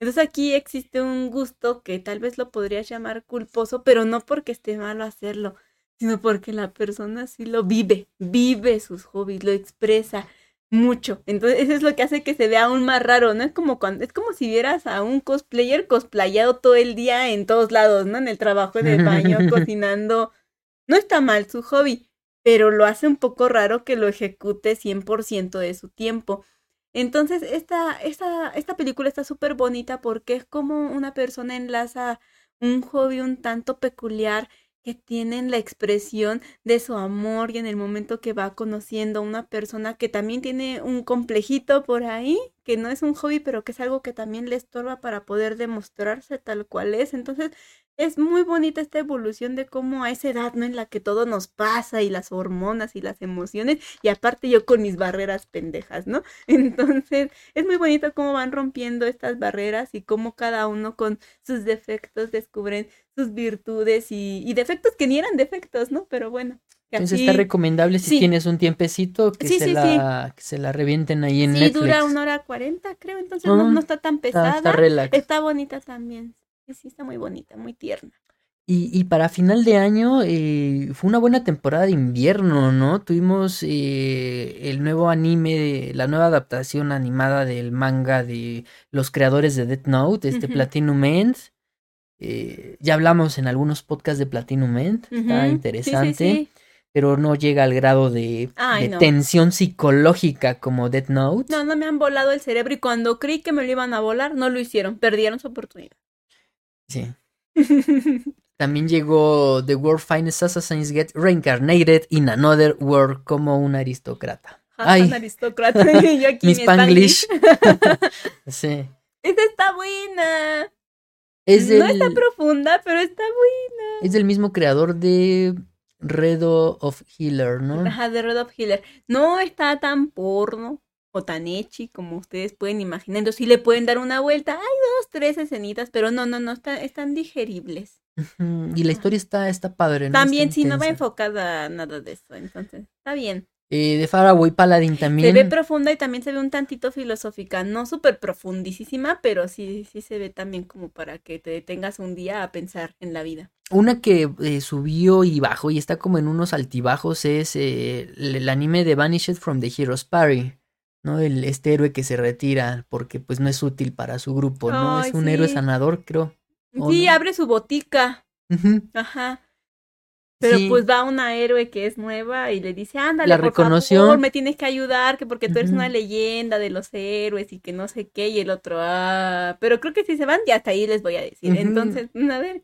Entonces aquí existe un gusto que tal vez lo podrías llamar culposo, pero no porque esté malo hacerlo, sino porque la persona sí lo vive, vive sus hobbies, lo expresa mucho. Entonces eso es lo que hace que se vea aún más raro, ¿no? Es como cuando, es como si vieras a un cosplayer cosplayado todo el día en todos lados, ¿no? En el trabajo, en el baño, cocinando. No está mal su hobby, pero lo hace un poco raro que lo ejecute 100% de su tiempo. Entonces, esta, esta, esta película está súper bonita porque es como una persona enlaza un hobby un tanto peculiar que tienen la expresión de su amor y en el momento que va conociendo a una persona que también tiene un complejito por ahí, que no es un hobby, pero que es algo que también le estorba para poder demostrarse tal cual es. Entonces, es muy bonita esta evolución de cómo a esa edad, ¿no? En la que todo nos pasa y las hormonas y las emociones, y aparte yo con mis barreras pendejas, ¿no? Entonces, es muy bonito cómo van rompiendo estas barreras y cómo cada uno con sus defectos descubren sus virtudes y, y defectos que ni eran defectos, ¿no? Pero bueno. Entonces así- está recomendable si sí. tienes un tiempecito que, Sí, se sí, la, que se la revienten ahí en sí, Netflix. dura una hora cuarenta, creo, entonces no, Ah, no está tan Está, pesada. está relax. Está bonita también. Sí, sí, está muy bonita, muy tierna. Y, y para final de año eh, fue una buena temporada de invierno, ¿no? Tuvimos eh, el nuevo anime, la nueva adaptación animada del manga de los creadores de Death Note, este. Platinum End. Eh, ya hablamos en algunos podcasts de Platinum End, está sí, sí, interesante, sí. Pero no llega al grado de, Ay, de no. tensión psicológica como Death Note. No, no me han volado el cerebro y cuando creí que me lo iban a volar, no lo hicieron, perdieron su oportunidad. Sí. También llegó The World Finest Assassins Get Reincarnated in Another World como un aristócrata. Ay, Ay, aristócrata. yo aquí mi Spanglish. Sí. Esta está buena. Es No del, está profunda, pero está buena. es del mismo creador de Redo of Healer, ¿no? Ajá, de Red of Healer. No está tan porno o tan echi como ustedes pueden imaginar. Entonces sí le pueden dar una vuelta. Hay dos, tres escenitas, pero no, no, no, está- están digeribles. Y la historia está, está padre, ¿no? También Está sí, no va enfocada a nada de eso. Entonces, está bien. Eh, de Faraway Paladin también. Se ve profunda y también se ve un tantito filosófica. No súper profundísima, pero sí, sí se ve también como para que te detengas un día a pensar en la vida. Una que eh, subió y bajó y está como en unos altibajos es eh, el, anime de Vanished from the Hero's Party, ¿no? El, este héroe que se retira porque pues no es útil para su grupo, ¿no? Ay, es un héroe sanador, creo. ¿O Sí, no? abre su botica. Ajá. Pero Sí. pues va una héroe que es nueva y le dice, ándale, La por reconoció. favor, me tienes que ayudar, que porque tú eres una leyenda de los héroes y que no sé qué, y el otro, ah, pero creo que si se van, ya hasta ahí les voy a decir. Entonces, a ver,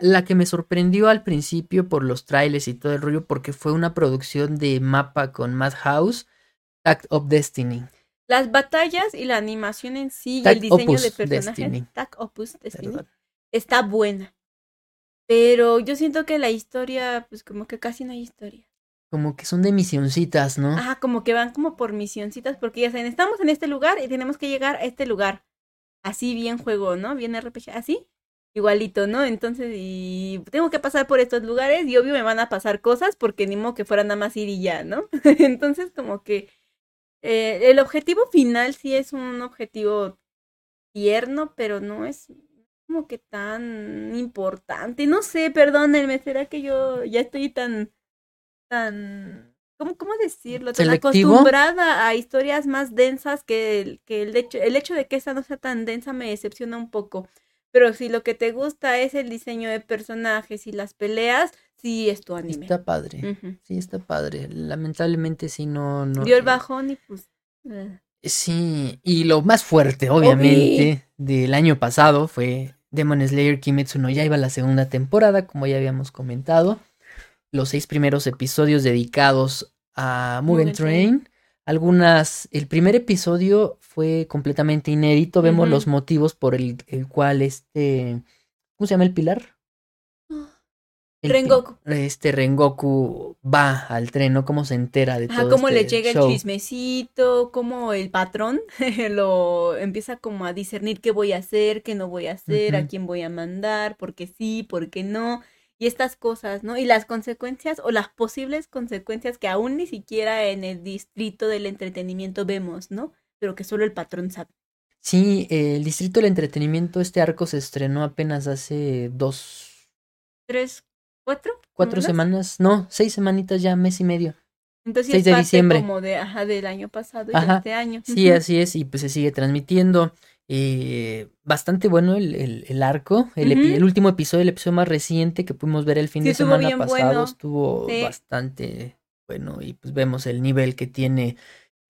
La que me sorprendió al principio por los trailers y todo el rollo, porque fue una producción de mapa con Madhouse, Act of Destiny. las batallas y la animación en sí y el diseño Opus de personajes, Destiny. Opus Destiny, Perdón. está buena. Pero yo siento que la historia, pues como que casi no hay historia. Como que son de misioncitas, ¿no? Ajá, como que van como por misioncitas, porque ya saben, estamos en este lugar y tenemos que llegar a este lugar. Así bien juego, ¿no? Bien RPG, así. Igualito, ¿no? Entonces, y tengo que pasar por estos lugares y obvio me van a pasar cosas porque ni modo que fuera nada más ir y ya, ¿no? Entonces, como que eh, el objetivo final sí es un objetivo tierno, pero no es como que tan importante. No sé, perdónenme, ¿será que yo ya estoy tan, tan, ¿cómo, cómo decirlo? Tan ¿Selectivo? acostumbrada a historias más densas que el, que el hecho, el hecho de que esta no sea tan densa me decepciona un poco. Pero si lo que te gusta es el diseño de personajes y las peleas, sí es tu anime. Está padre. Sí, está padre. Lamentablemente sí no... no Dio el bajón y pues... eh. Sí, y lo más fuerte, obviamente, del año pasado fue Demon Slayer Kimetsu no Yaiba, la segunda temporada, como ya habíamos comentado. Los seis primeros episodios dedicados a Mugen Mugen Train. Algunas, el primer episodio fue completamente inédito. Vemos los motivos por el, el cual este, ¿cómo se llama el pilar? El Rengoku. Este Rengoku va al tren, ¿no? Cómo se entera de Ajá, todo cómo este le llega show. el chismecito, cómo el patrón lo empieza como a discernir qué voy a hacer, qué no voy a hacer, a quién voy a mandar, por qué sí, por qué no, y estas cosas, ¿no? Y las consecuencias o las posibles consecuencias que aún ni siquiera en el distrito del entretenimiento vemos, ¿no? Pero que solo el patrón sabe. Sí, eh, el Distrito del Entretenimiento, este arco se estrenó apenas hace dos, ¿Tres, cuatro? cuatro semanas? semanas, no, seis semanitas ya, mes y medio. Entonces sí 6 es de parte diciembre. como de, ajá, del año pasado y Ajá, de este año. Sí, así es, y pues se sigue transmitiendo. eh, bastante bueno el, el- el arco. El, epi- el último episodio, el episodio más reciente que pudimos ver el fin Sí, de semana pasado, bueno. estuvo Sí. bastante bueno. Y pues vemos el nivel que tiene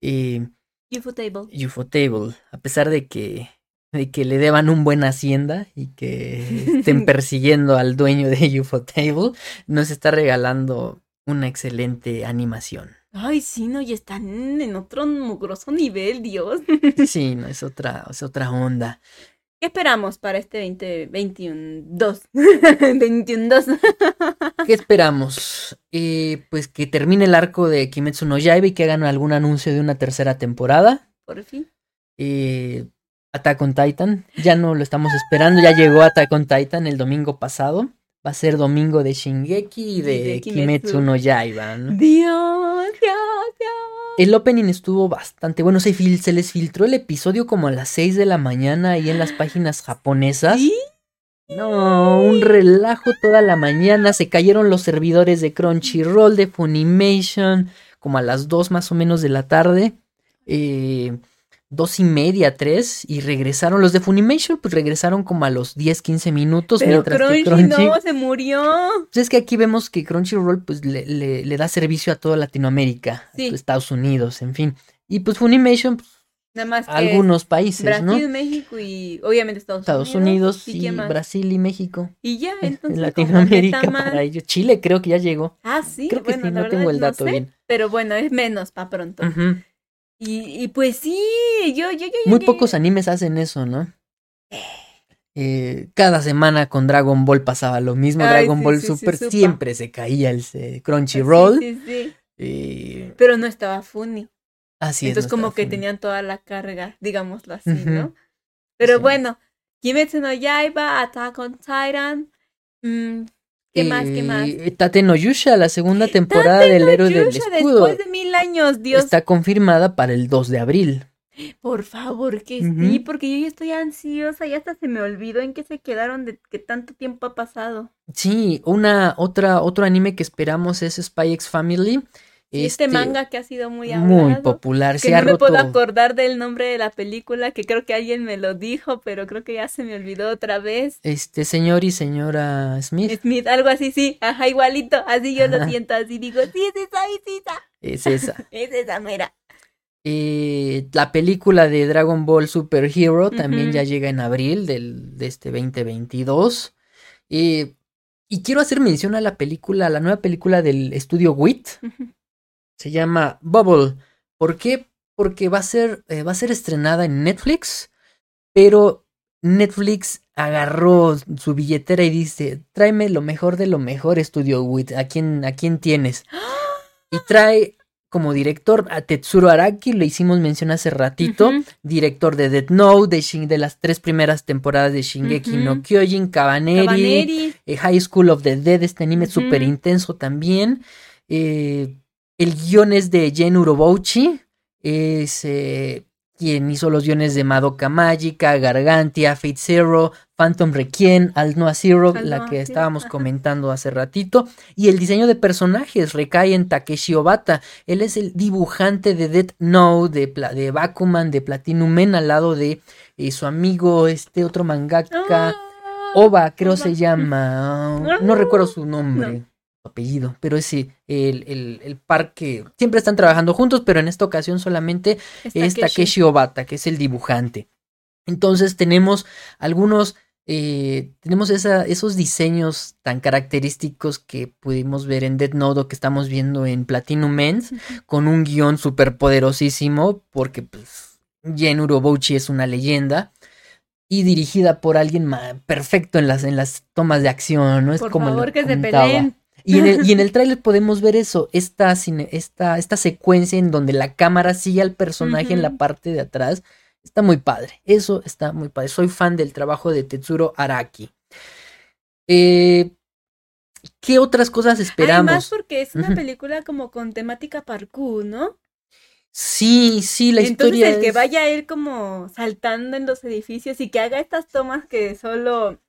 eh, Ufotable. Ufotable, a pesar de que, de que le deban un buen hacienda y que estén persiguiendo al dueño de Ufotable, nos está regalando una excelente animación. Ay, sí, no, y están en otro mugroso nivel, Dios. Sí, no es otra, es otra onda. ¿Qué esperamos para este 2021 2? 21 2. ¿Qué esperamos? Eh, pues que termine el arco de Kimetsu no Yaiba y que hagan algún anuncio de una tercera temporada. Por fin. Eh, Attack on Titan, ya no lo estamos esperando, ya llegó Attack on Titan el domingo pasado. Va a ser domingo de Shingeki y de, de Kimetsu. Kimetsu. no Yaiba. ¿no? Dios, Dios, Dios. El opening estuvo bastante bueno. Se, fil- se les filtró el episodio como a las 6 de la mañana ahí en las páginas japonesas. ¿Sí? No, un relajo toda la mañana. Se cayeron los servidores de Crunchyroll, de Funimation, como a las 2 más o menos de la tarde. Eh, dos y media, tres, y regresaron. Los de Funimation, pues regresaron como a los 10, 15 minutos. Pero mientras Crunchy, que Crunchy. no, se murió. Pues es que aquí vemos que Crunchyroll pues le, le- le da servicio a toda Latinoamérica, Sí. a Estados Unidos, en fin. Y pues Funimation, pues, Nada más que algunos países, Brasil, ¿no? México y obviamente Estados, Estados Unidos, ¿Y? Brasil y México. Y ya, En- entonces. Latinoamérica para ellos. Chile creo que ya llegó. Ah, sí. Creo que bueno, sí, no tengo el dato sé, bien. Pero bueno, es menos para pronto. Ujú. Y, y pues sí, yo, yo, yo. Muy yo- pocos animes hacen eso, ¿no? Eh, cada semana con Dragon Ball pasaba lo mismo. Ay, Dragon sí, Ball sí, Super siempre se caía el Crunchyroll. Sí, sí, sí. eh, Pero no estaba funny. así es. Entonces no como que funny. tenían toda la carga, digámoslo así. ¿no? Pero bueno, Kimetsu no Yaiba, Attack on Titan. mm, ¿Qué más? ¿Qué más? Eh, Tate no Yusha, la segunda temporada Tate del no héroe del escudo, Después de mil años, Dios. está confirmada para el 2 de abril. Por favor, que sí, porque yo ya estoy ansiosa y hasta se me olvidó en qué se quedaron de que tanto tiempo ha pasado. Sí, una otra otro anime que esperamos es Spy X Family Sí, este, manga que ha sido muy hablado, muy popular. Que se no ha me roto- puedo acordar del nombre de la película, que creo que alguien me lo dijo, pero creo que ya se me olvidó otra vez. Este señor y señora Smith. Smith, algo así, sí, ajá, igualito, así yo lo siento, así digo, sí, es esa, es esa, Es esa. es esa mera. Eh, la película de Dragon Ball Super Hero también ya llega en abril del, de este 2022. Eh, y quiero hacer mención a la película, a la nueva película del estudio WIT. Ujú. Se llama Bubble. ¿Por qué? Porque va a ser, eh, va a ser estrenada en Netflix, pero Netflix agarró su billetera y dice, tráeme lo mejor de lo mejor, Estudio WIT. ¿A quién, a quién tienes? Y trae como director a Tetsuro Araki, lo hicimos mención hace ratito, director de Death Note, de, Shin- de las tres primeras temporadas de Shingeki no. Kyojin, Cabaneri. eh, High School of the Dead, este anime Ujú. súper intenso también. Eh, el guion es de Jen Urobouchi, es eh, quien hizo los guiones de Madoka Mágica, Gargantia, Fate Zero, Phantom Requiem, Al Noah Zero, Al la que estábamos comentando hace ratito. Y el diseño de personajes recae en Takeshi Obata. Él es el dibujante de Death Note, de, Pla- de Bakuman, de Platinum Men, al lado de eh, su amigo, este otro mangaka. Ah, Oba, creo Oba. se llama. No. No recuerdo su nombre, apellido, pero es sí, el, el, el par que siempre están trabajando juntos, pero en esta ocasión solamente está es Takeshi. Takeshi Obata, que es el dibujante. Entonces tenemos algunos, eh, tenemos esa, esos diseños tan característicos que pudimos ver en Dead Note o que estamos viendo en Platinum Men's, con un guion súper poderosísimo, porque pues, Jen Urobouchi es una leyenda. Y dirigida por alguien perfecto en las, en las tomas de acción, ¿no? Es Por como favor, que se comentaba. peleen. Y en el, y en el tráiler podemos ver eso, esta, cine- esta, esta secuencia en donde la cámara sigue al personaje en la parte de atrás. Está muy padre, eso está muy padre. Soy fan del trabajo de Tetsuro Araki. Eh, ¿Qué otras cosas Además, esperamos? porque es una película como con temática parkour, ¿no? Sí, sí, la Entonces historia el que vaya él como saltando en los edificios y que haga estas tomas que solo...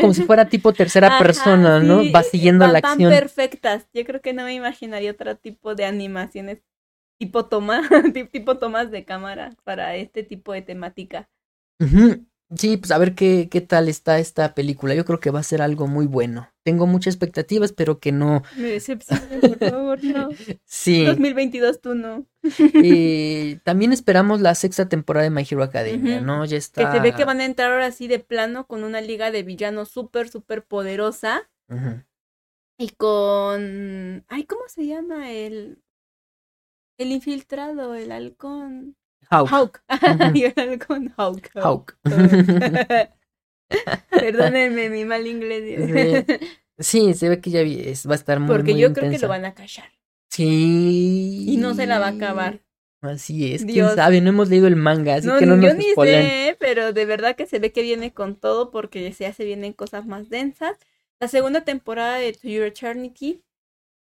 como si fuera tipo tercera Ajá, persona, ¿no? sí, Va siguiendo la van acción. perfectas. Yo creo que no me imaginaría otro tipo de animaciones tipo toma, ti- tipo tomas de cámara para este tipo de temática. Ujú. Sí, pues a ver qué, qué tal está esta película. Yo creo que va a ser algo muy bueno. Tengo mucha expectativa, espero que no. Me decepciona, por favor, no. Sí. 2022 tú no. Eh, también esperamos la sexta temporada de My Hero Academia. ¿no? Ya Que está. se ve que van a entrar ahora sí de plano con una liga de villanos súper, súper poderosa. Y con... Ay, ¿cómo se llama el... El infiltrado, el halcón? Hawk. Hawk. Ujú. Y el halcón Hawk. Hawk. Perdónenme mi mal inglés. Sí, se ve que ya es- va a estar muy, Porque muy yo creo que lo van a callar. Sí. Y no se la va a acabar. Así es. Dios. Quién sabe, no hemos leído el manga, así No, que no yo nos ni spoilen. sé, pero de verdad que se ve que viene con todo porque se hace vienen cosas más densas. La segunda temporada de To Your Eternity,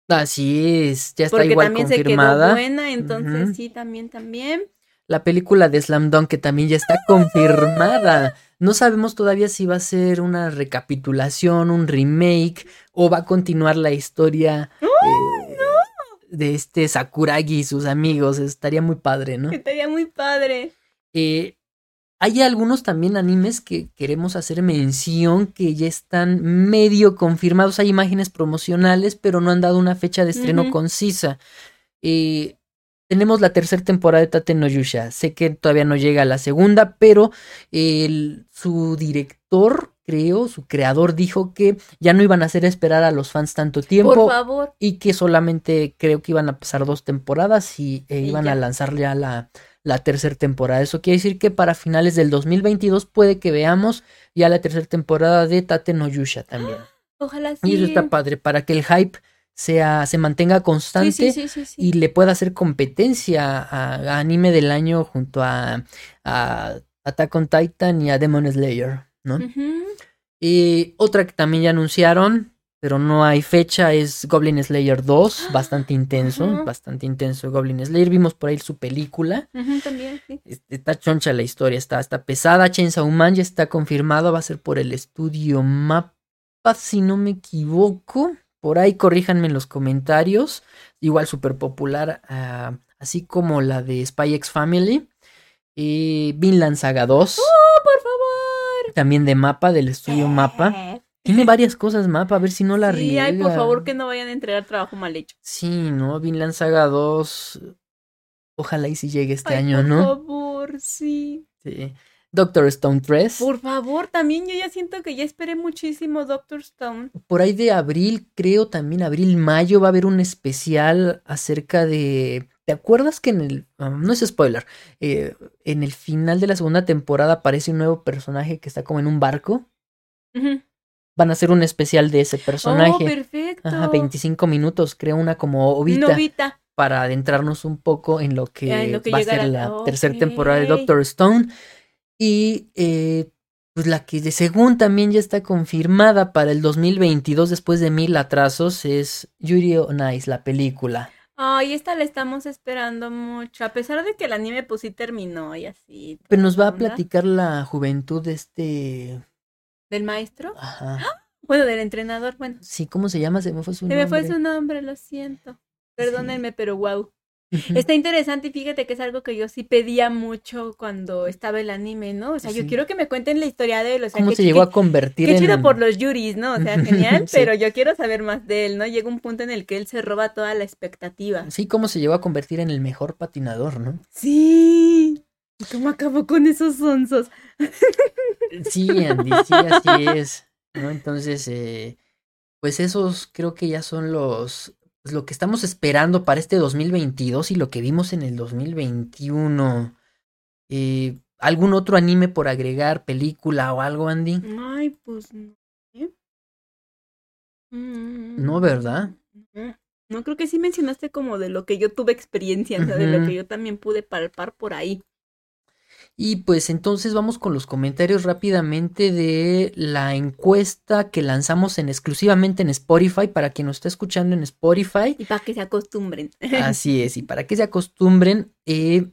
Así es, ya está porque igual también se quedó confirmada. buena, entonces sí, también, también. La película de Slam Dunk que también ya está confirmada. No sabemos todavía si va a ser una recapitulación, un remake o va a continuar la historia eh, de este Sakuragi y sus amigos. Estaría muy padre, ¿no? Estaría muy padre. Eh, hay algunos también animes que queremos hacer mención que ya están medio confirmados. Hay imágenes promocionales, pero no han dado una fecha de estreno concisa. Eh, tenemos la tercera temporada de Tate no Yusha. Sé que todavía no llega a la segunda, pero el- su director, creo, su creador dijo que ya no iban a hacer esperar a los fans tanto tiempo Por favor. y que solamente creo que iban a pasar dos temporadas y e Y iban ya. a lanzar ya la, la tercera temporada. Eso quiere decir que para finales del 2022 puede que veamos ya la tercera temporada de Tate no Yusha también. Ojalá sí. Y eso está padre para que el hype sea, se mantenga constante Sí, sí, sí, sí, sí. y le pueda hacer competencia a, a anime del año junto a, a Attack on Titan y a Demon Slayer, ¿no? Y otra que también ya anunciaron, pero no hay fecha, es Goblin Slayer 2, bastante intenso, bastante intenso Goblin Slayer. Vimos por ahí su película. También. Es- Está choncha la historia, está, está pesada. Chainsaw Man ya está confirmado, va a ser por el estudio Mapa, si no me equivoco. Por ahí corríjanme en los comentarios. Igual súper popular, ah, así como la de Spy X Family. Y Vinland Saga 2. ¡Oh, por favor! También de Mapa, del estudio Mapa. Tiene varias cosas Mapa, a ver si no la Sí, riega. ay, por favor que no vayan a entregar trabajo mal hecho. Sí, ¿no? Vinland Saga 2. Ojalá y si llegue este Ay, año, por ¿no? favor, sí. Sí. Doctor Stone 3. Por favor, también yo ya siento que ya esperé muchísimo Doctor Stone. Por ahí de abril, creo también abril-mayo, va a haber un especial acerca de... ¿Te acuerdas que en el... ah, no es spoiler. eh, en el final de la segunda temporada aparece un nuevo personaje que está como en un barco? Van a hacer un especial de ese Oh, personaje. perfecto. Ajá, 25 minutos, creo una como ovita. Novita. para adentrarnos un poco en lo que, en lo que va a ser la tercera temporada de. Doctor Stone. Y eh, pues la que de según también ya está confirmada para el 2022 después de mil atrasos es Yuri on Ice, la película. Ay, esta la estamos esperando mucho. A pesar de que el anime pues sí terminó y así. Pero nos va a platicar la juventud de este... ¿Del maestro? Ajá. Bueno, del entrenador. Bueno, Sí, ¿cómo se llama? Se me fue su se me fue nombre. su nombre, lo siento. Perdónenme, pero wow. Está interesante y fíjate que es algo que yo sí pedía mucho cuando estaba el anime, ¿no? O sea, yo quiero que me cuenten la historia de él. O sea, ¿Cómo qué se llegó qué- a convertir Qué en... chido por los yuris, ¿no? O sea, genial, Sí. pero yo quiero saber más de él, ¿no? Llega un punto en el que él se roba toda la expectativa. Sí, cómo se llegó a convertir en el mejor patinador, ¿no? Sí. ¿Y ¿Cómo acabó con esos sonsos? Sí, Andy, sí, así es. ¿no? Entonces, eh, pues esos creo que ya son los, pues, lo que estamos esperando para este 2022 y lo que vimos en el 2021. Eh, ¿Algún otro anime por agregar, película o algo, Andy? Ay, pues no. ¿eh? Mm, No, ¿verdad? no. No, creo que sí mencionaste como de lo que yo tuve experiencia, o sea, de lo que yo también pude palpar por ahí. Y pues entonces vamos con los comentarios rápidamente de la encuesta que lanzamos en exclusivamente en Spotify para quien nos está escuchando en Spotify. Y para que se acostumbren. Así es, y para que se acostumbren, eh,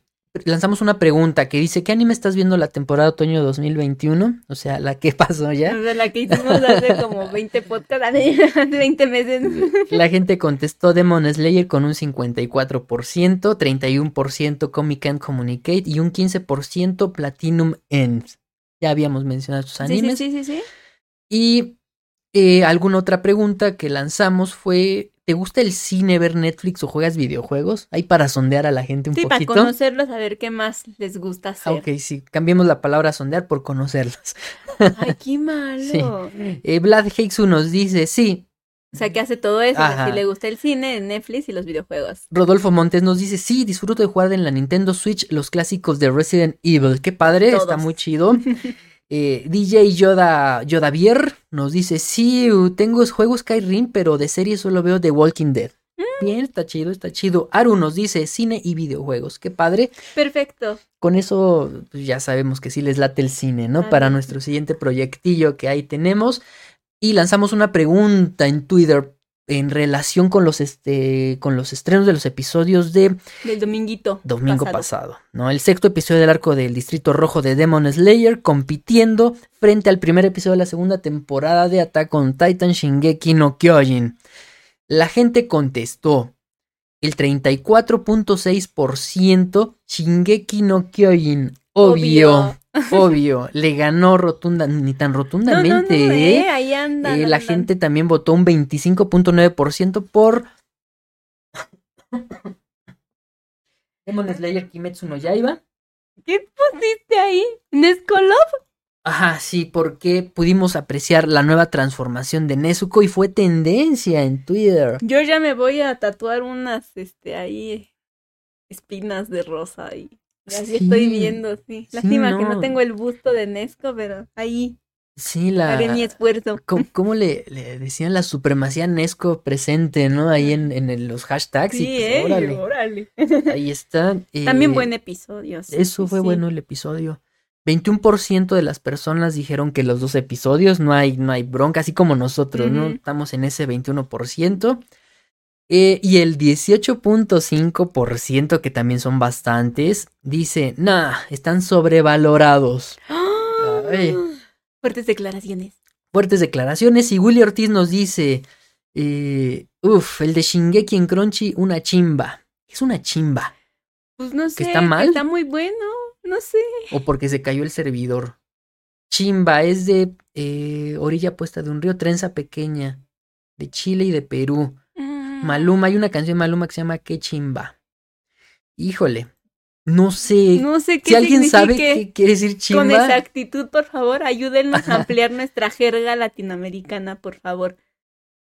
lanzamos una pregunta que dice, ¿qué anime estás viendo la temporada otoño 2021? O sea, la que pasó O ya. sea, la que hicimos hace como 20 podcasts, hace 20 meses. La gente contestó Demon Slayer con un 54%, 31% Comic and Communicate y un 15% Platinum Ends. Ya habíamos mencionado estos Sí, sí, animes. sí, sí, sí. Y eh, alguna otra pregunta que lanzamos fue, ¿te gusta el cine, ver Netflix o juegas videojuegos? Ahí para sondear a la gente un Sí, para poquito. conocerlos, a ver qué más les gusta Ah, hacer. ok, sí, cambiemos la palabra sondear por conocerlas. Ay, qué malo. Sí. Eh, Vlad Hexu nos dice, sí. O sea, que hace todo eso. si le gusta el cine, Netflix y los videojuegos. Rodolfo Montes nos dice, sí, disfruto de jugar en la Nintendo Switch los clásicos de Resident Evil. Qué padre, está muy chido. Eh, DJ Yoda, Yodavier nos dice, sí, tengo juego Skyrim, pero de serie solo veo The Walking Dead. Mm. Bien, está chido, está chido. Aru nos dice, cine y videojuegos. Qué padre. Perfecto. Con eso pues, ya sabemos que sí les late el cine, ¿no? Para nuestro siguiente proyectillo que ahí tenemos. Y lanzamos una pregunta en Twitter en relación con los, este, con los estrenos de los episodios de Del dominguito. domingo pasado. pasado. ¿no? El sexto episodio del arco del Distrito Rojo de Demon Slayer compitiendo frente al primer episodio de la segunda temporada de Attack on Titan Shingeki no Kyojin. La gente contestó. El 34.6% Shingeki no Kyojin. Obvio, obvio. Le ganó rotunda, ni tan No, no, no, rotundamente, eh, ¿eh? ahí andan. Eh, la gente también votó un 25.9% por Demon Slayer Kimetsu no Yaiba. ¿Qué pusiste ahí? ¿Neskolov? Ajá, sí, porque pudimos apreciar la nueva transformación de Nezuko y fue tendencia en Twitter. Yo ya me voy a tatuar unas, este, ahí, espinas de rosa y así Sí. estoy viendo, sí. Sí, Lástima que no. tengo el busto de Nesco, pero ahí Sí, la... haré mi esfuerzo. ¿Cómo, cómo le, le decían la supremacía Nesco presente, no? Ahí en, en los hashtags. y Sí, pues, eh, órale, órale. ahí está. También eh, buen episodio. sí, Eso fue sí. bueno el episodio. 21% de las personas dijeron que los dos episodios no hay, no hay bronca, así como nosotros, ¿no? Estamos en ese 21%. Eh, y el 18.5%, que también son bastantes, dice, nah, están sobrevalorados. Ay. Fuertes declaraciones. Fuertes declaraciones. Y Willy Ortiz nos dice, Eh, uf, el de Shingeki en Crunchy, una chimba. Es una chimba. Pues no sé, ¿Que está mal? está muy bueno, no sé. O porque se cayó el servidor. Chimba es de eh, orilla puesta de un río, trenza pequeña, de Chile y de Perú. Mm. Maluma, hay una canción de Maluma que se llama Qué chimba. Híjole, no sé. No sé qué si alguien sabe qué quiere decir Con chimba, exactitud, por favor, ayúdenos a ampliar nuestra jerga latinoamericana, por favor.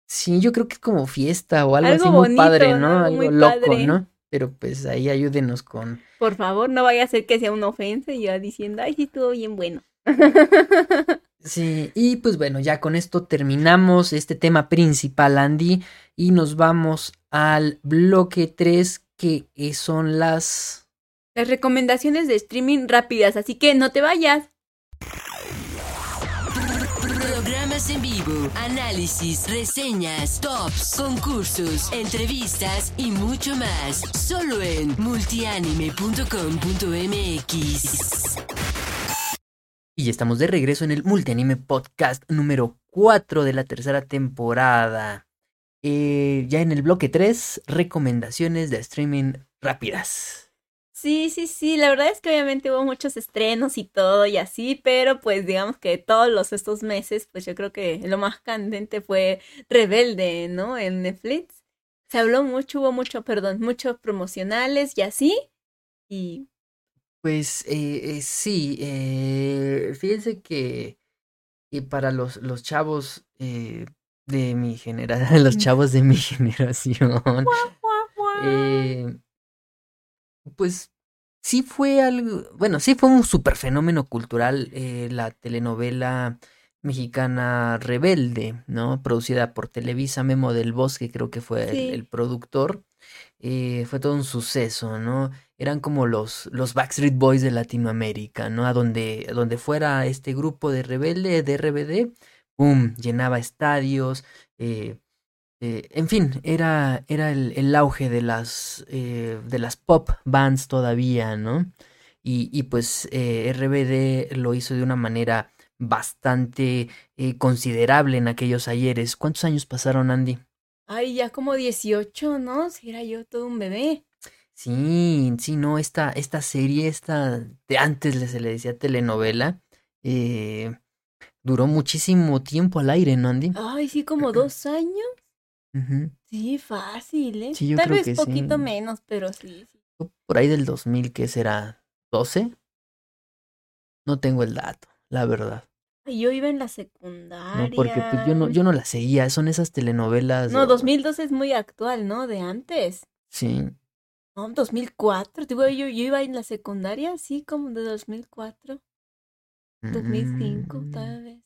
sí, yo creo que es como fiesta o algo, Algo así muy bonito, padre, ¿no? ¿no? Algo loco, padre. ¿no? Pero pues ahí ayúdenos con. Por favor, no vaya a ser que sea una ofensa y yo diciendo, ay, sí, estuvo bien bueno. Sí, y pues bueno, ya con esto terminamos este tema principal, Andy, y nos vamos al bloque 3, que eh, son las... Las recomendaciones de streaming rápidas, así que no te vayas. Programas en vivo, análisis, reseñas, tops, concursos, entrevistas y mucho más. Solo en multianime.com.mx. Y ya estamos de regreso en el Multianime Podcast número 4 de la tercera temporada. Eh, ya en el bloque 3, recomendaciones de streaming rápidas. Sí, sí, sí, la verdad es que obviamente hubo muchos estrenos y todo y así, pero pues digamos que todos los estos meses, pues yo creo que lo más candente fue Rebelde, ¿no? En Netflix. Se habló mucho, hubo mucho, perdón, muchos promocionales y así. Y Pues eh, eh, sí, eh, fíjense que, para los, los chavos eh, de mi generación, los chavos de mi generación, eh, pues sí fue algo, bueno, sí fue un super fenómeno cultural eh, la telenovela mexicana Rebelde, ¿no? Producida por Televisa, Memo del Bosque creo que fue el, productor. Eh, fue todo un suceso, ¿no? Eran como los, los Backstreet Boys de Latinoamérica, ¿no? A donde, a donde fuera este grupo de Rebelde, de RBD, ¡pum! Llenaba estadios, eh, eh, en fin, era, era el, el auge de las, eh, de las pop bands todavía, ¿no? Y, y pues eh, RBD lo hizo de una manera bastante considerable en aquellos ayeres. ¿Cuántos años pasaron, Andy? ay, ya como 18, ¿no? Si era yo todo un bebé. Sí, sí, no, esta, esta serie, esta de antes se le decía telenovela, eh, duró muchísimo tiempo al aire, ¿no, Andy? Ay, sí, como dos años. Sí, fácil, ¿eh? Sí, yo Tal creo vez que poquito sí. menos, pero sí. Por ahí del 2000, ¿qué será? ¿12? No tengo el dato, la verdad. Ay, Yo iba en la No, secundaria. porque pues yo no, yo no la seguía, son esas telenovelas. No, o- 2012 es muy actual, ¿no? De antes. Sí, No, 2004. Digo, yo, yo iba en la secundaria, sí, como de 2004. 2005, Mm, tal vez.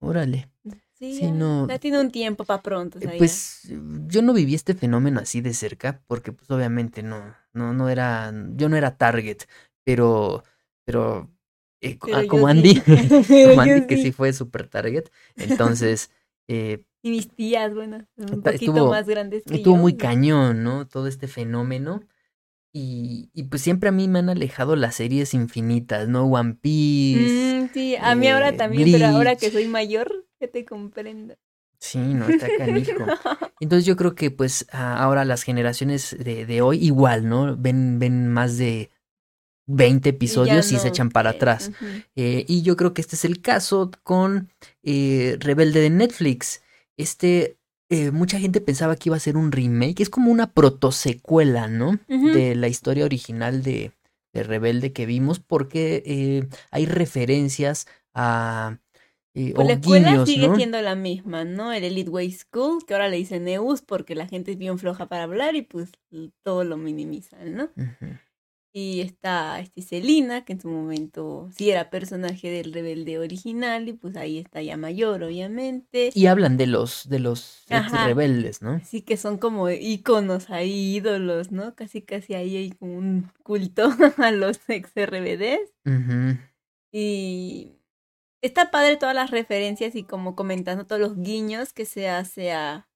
Órale. Sí, Sí, no. ya tiene un tiempo para pronto. Eh. Pues yo no viví este fenómeno así de cerca, porque pues obviamente no, no, no era, yo no era target, pero, pero, eh, Pero ah, como. Andy, como que sí. sí fue super target, entonces eh, Y mis tías, bueno, un poquito estuvo- más grandes que estuvo yo, muy ¿no? cañón, ¿no? Todo este fenómeno. Y, y pues siempre a mí me han alejado las series infinitas, ¿no? One Piece. Mm, sí, a mí ahora eh, también, pero ahora que soy mayor, que te comprendo. Sí, no, está canijo. Entonces yo creo que pues ahora las generaciones de, de hoy igual, ¿no? Ven, ven más de 20 episodios y, se echan para atrás. Eh, y yo creo que este es el caso con eh, Rebelde de Netflix. Este, eh, mucha gente pensaba que iba a ser un remake, es como una protosecuela, ¿no? De la historia original de, de Rebelde que vimos, porque eh, hay referencias a... eh, Pues o la escuela guiños, sigue ¿no? siendo la misma, ¿no? El Elite Way School, que ahora le dicen EUS porque la gente es bien floja para hablar y pues todo lo minimizan, ¿no? Ujú. Y está este, Selina, que en su momento sí era personaje del rebelde original y pues ahí está ya mayor, obviamente. Y hablan de los, de los ex rebeldes, ¿no? Así que son como íconos ahí, ídolos, ¿no? Casi casi ahí hay como un culto a los ex RBDs. Y está padre todas las referencias y como comentando todos los guiños que se hace a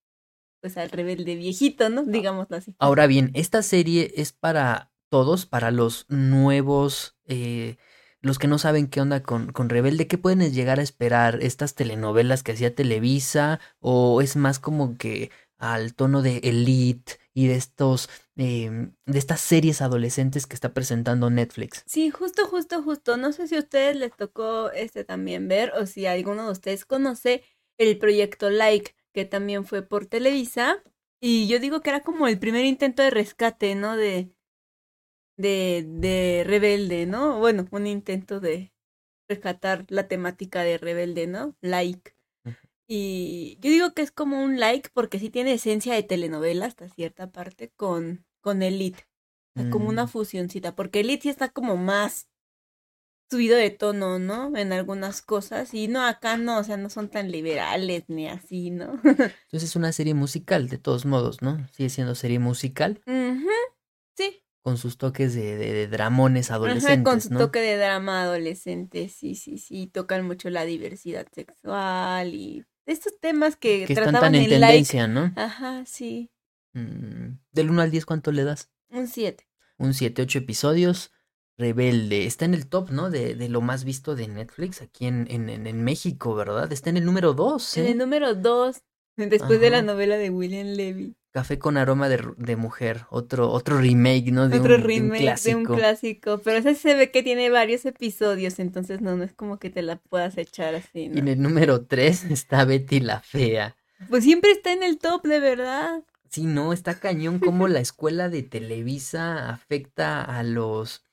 pues al rebelde viejito, ¿no? Digámoslo así. Ahora bien, esta serie es para todos, para los nuevos, eh, los que no saben qué onda con, con Rebelde, ¿qué pueden llegar a esperar? ¿Estas telenovelas que hacía Televisa? ¿O es más como que al tono de Elite y de estos em, de estas series adolescentes que está presentando Netflix. Sí, justo, justo, justo. No sé si a ustedes les tocó este también ver o si alguno de ustedes conoce el proyecto Like, que también fue por Televisa. Y yo digo que era como el primer intento de rescate, ¿no? De, de, de rebelde, ¿no? Bueno, un intento de rescatar la temática de rebelde, ¿no? Like. Y yo digo que es como un like porque sí tiene esencia de telenovela hasta cierta parte con, con Elite. Como una mm. fusioncita. Porque Elite sí está como más subido de tono, ¿no? En algunas cosas. Y no, acá no, o sea, no son tan liberales ni así, ¿no? Entonces es una serie musical, de todos modos, ¿no? Sigue siendo serie musical. Sí. Con sus toques de, de, dramones adolescentes. con su toque de drama adolescente, sí, sí, sí. Tocan mucho la diversidad sexual y estos temas que, que están tan en, tendencia, ¿no? Ajá, sí. Mm, del 1 al 10, ¿cuánto le das? Un 7. Un 7, 8 episodios. Rebelde. Está en el top, ¿no? De, de lo más visto de Netflix aquí en, en, en México, ¿verdad? Está en el número 2. En el número 2, después de la novela de William Levy. Café con aroma de, de mujer, otro, otro remake, ¿no? De otro un, remake de un, clásico. de un clásico. Pero ese se ve que tiene varios episodios, entonces no, no es como que te la puedas echar así, ¿no? Y en el número 3 está Betty la Fea. Pues siempre está en el top, de verdad. Sí, no, está cañón cómo la escuela de Televisa afecta a los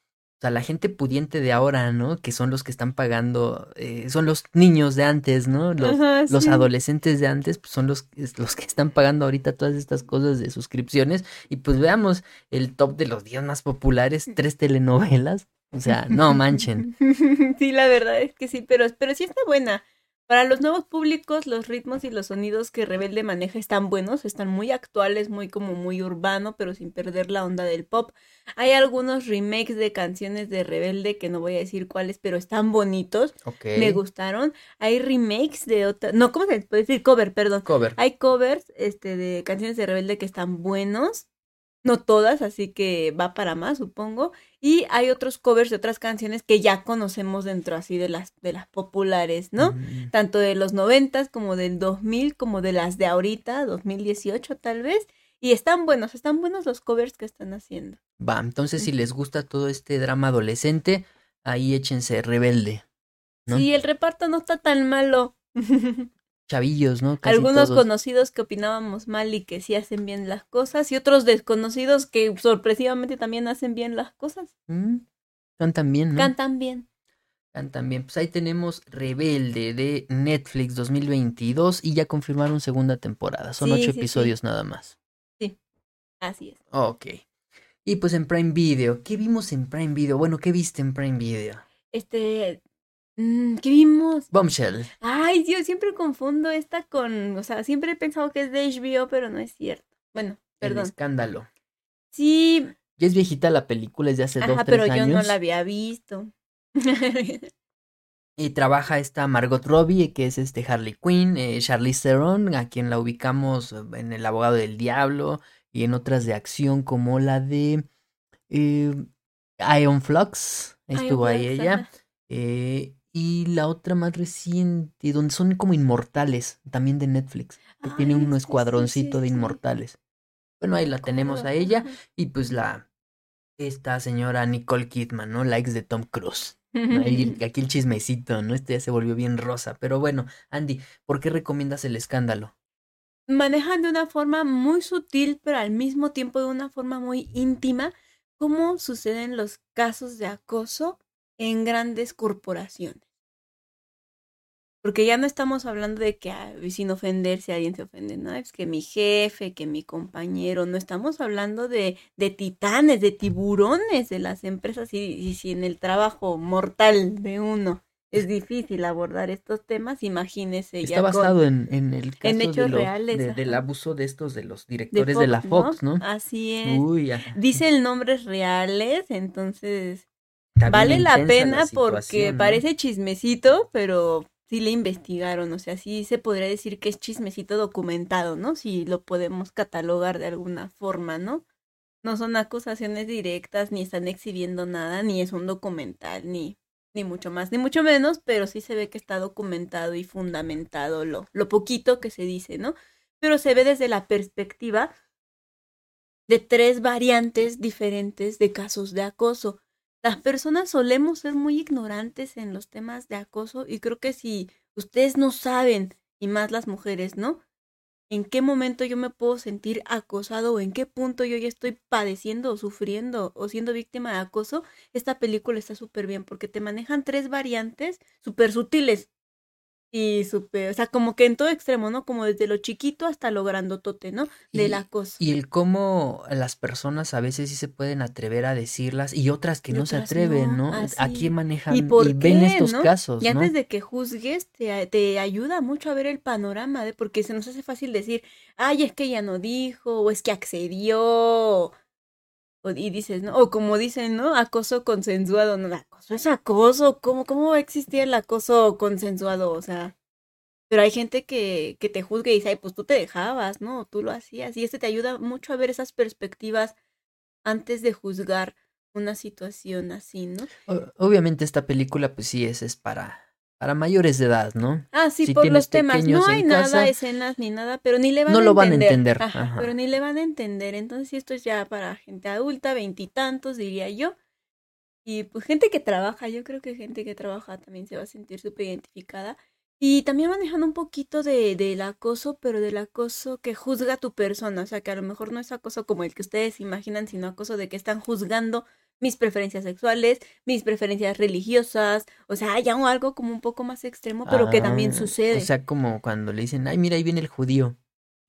sea, la gente pudiente de ahora, ¿no? Que son los que están pagando, eh, son los niños de antes, ¿no? Los, los adolescentes de antes, pues son los, los que están pagando ahorita todas estas cosas de suscripciones. Y pues veamos el top de los días más populares, tres telenovelas. O sea, no manchen. Sí, la verdad es que sí, pero, pero sí está buena. Para los nuevos públicos, los ritmos y los sonidos que Rebelde maneja están buenos, están muy actuales, muy como muy urbano, pero sin perder la onda del pop. Hay algunos remakes de canciones de Rebelde que no voy a decir cuáles, pero están bonitos. Me gustaron. Hay remakes de otras, no, ¿cómo se puede decir? Cover, perdón. Cover. Hay covers este de canciones de Rebelde que están buenos no todas, así que va para más, supongo. Y hay otros covers de otras canciones que ya conocemos dentro así de las de las populares, ¿no? Mm. Tanto de los noventas como del 2000, como de las de ahorita, 2018 tal vez. Y están buenos, están buenos los covers que están haciendo. Va, entonces si les gusta todo este drama adolescente, ahí échense rebelde. ¿no? Sí, el reparto no está tan malo. chavillos, ¿no? Algunos conocidos que opinábamos mal y que sí hacen bien las cosas y otros desconocidos que sorpresivamente también hacen bien las cosas. Mm, cantan bien, ¿no? Cantan bien. Cantan bien. Pues ahí tenemos Rebelde de Netflix 2022 y ya confirmaron segunda temporada. Son ocho episodios nada más. Sí, así es. Ok. Y pues en Prime Video, ¿qué vimos en Prime Video? Bueno, ¿qué viste en Prime Video? Este, Mm, ¿Qué vimos? Bombshell. Ay, yo siempre confundo esta con, o sea, siempre he pensado que es de HBO, pero no es cierto. Bueno, perdón. El escándalo. Sí. Ya es viejita la película, es de hace dos, tres pero años. yo no la había visto. y trabaja esta Margot Robbie, que es este Harley Quinn, eh, Charlize Theron, a quien la ubicamos en El abogado del diablo y en otras de acción como la de eh, Iron Flux. Estuvo ahí ella. Eh, y la otra más reciente, donde son como inmortales, también de Netflix, que tiene un escuadroncito de inmortales. Bueno, ahí la tenemos a ella y pues la esta señora Nicole Kidman, ¿no? Likes de Tom Cruise. aquí el chismecito, ¿no? Este ya se volvió bien rosa. Pero bueno, Andy, ¿por qué recomiendas el escándalo? Manejan de una forma muy sutil, pero al mismo tiempo de una forma muy íntima, cómo suceden los casos de acoso en grandes corporaciones. Porque ya no estamos hablando de que ah, sin ofenderse alguien se ofende, ¿no? Es que mi jefe, que mi compañero, no estamos hablando de, de titanes, de tiburones de las empresas y, si en el trabajo mortal de uno es difícil abordar estos temas, imagínese Está basado en, en, el caso en hechos reales, del abuso de estos de los directores de, la Fox, ¿no? Así es. Dice el nombres reales, entonces vale la pena porque parece chismecito, pero sí le investigaron, o sea, sí se podría decir que es chismecito documentado, ¿no? Si lo podemos catalogar de alguna forma, ¿no? No son acusaciones directas, ni están exhibiendo nada, ni es un documental, ni ni mucho más, ni mucho menos, pero sí se ve que está documentado y fundamentado lo, lo poquito que se dice, ¿no? Pero se ve desde la perspectiva de tres variantes diferentes de casos de acoso. Las personas solemos ser muy ignorantes en los temas de acoso y creo que si ustedes no saben, y más las mujeres, ¿no? en qué momento yo me puedo sentir acosado o en qué punto yo ya estoy padeciendo o sufriendo o siendo víctima de acoso, esta película está súper bien porque te manejan tres variantes súper sutiles y súper, o sea, como que en todo extremo, ¿no? Como desde lo chiquito hasta lo grandotote, ¿no? Del acoso. Y el cómo las personas a veces sí se pueden atrever a decirlas y otras que no se atreven, ¿no? Aquí manejan y, ven estos casos. Y antes de que juzgues, te, te ayuda mucho a ver el panorama, de porque se nos hace fácil decir, ay, es que ella no dijo, o es que accedió, y dices, ¿no? O como dicen, ¿no? Acoso consensuado. No, acoso es acoso. ¿Cómo, ¿Cómo va a existir el acoso consensuado? O sea, pero hay gente que, que te juzga y dice, ay, pues tú te dejabas, ¿no? Tú lo hacías. Y este te ayuda mucho a ver esas perspectivas antes de juzgar una situación así, ¿no? Obviamente esta película, pues sí, es, es para para mayores de edad, ¿no? Ah, sí, por los temas. No hay nada, escenas ni nada, pero ni le van a entender. No lo van a entender. Pero ni le van a entender. Entonces, esto es ya para gente adulta, veintitantos, diría yo. Y pues gente que trabaja, yo creo que gente que trabaja también se va a sentir súper identificada. Y también manejando un poquito de, del acoso, pero del acoso que juzga a tu persona. O sea, que a lo mejor no es acoso como el que ustedes imaginan, sino acoso de que están juzgando mis preferencias sexuales, mis preferencias religiosas, o sea, hay algo como un poco más extremo, pero que también ah, sucede. O sea, como cuando le dicen, ay, mira, ahí viene el judío.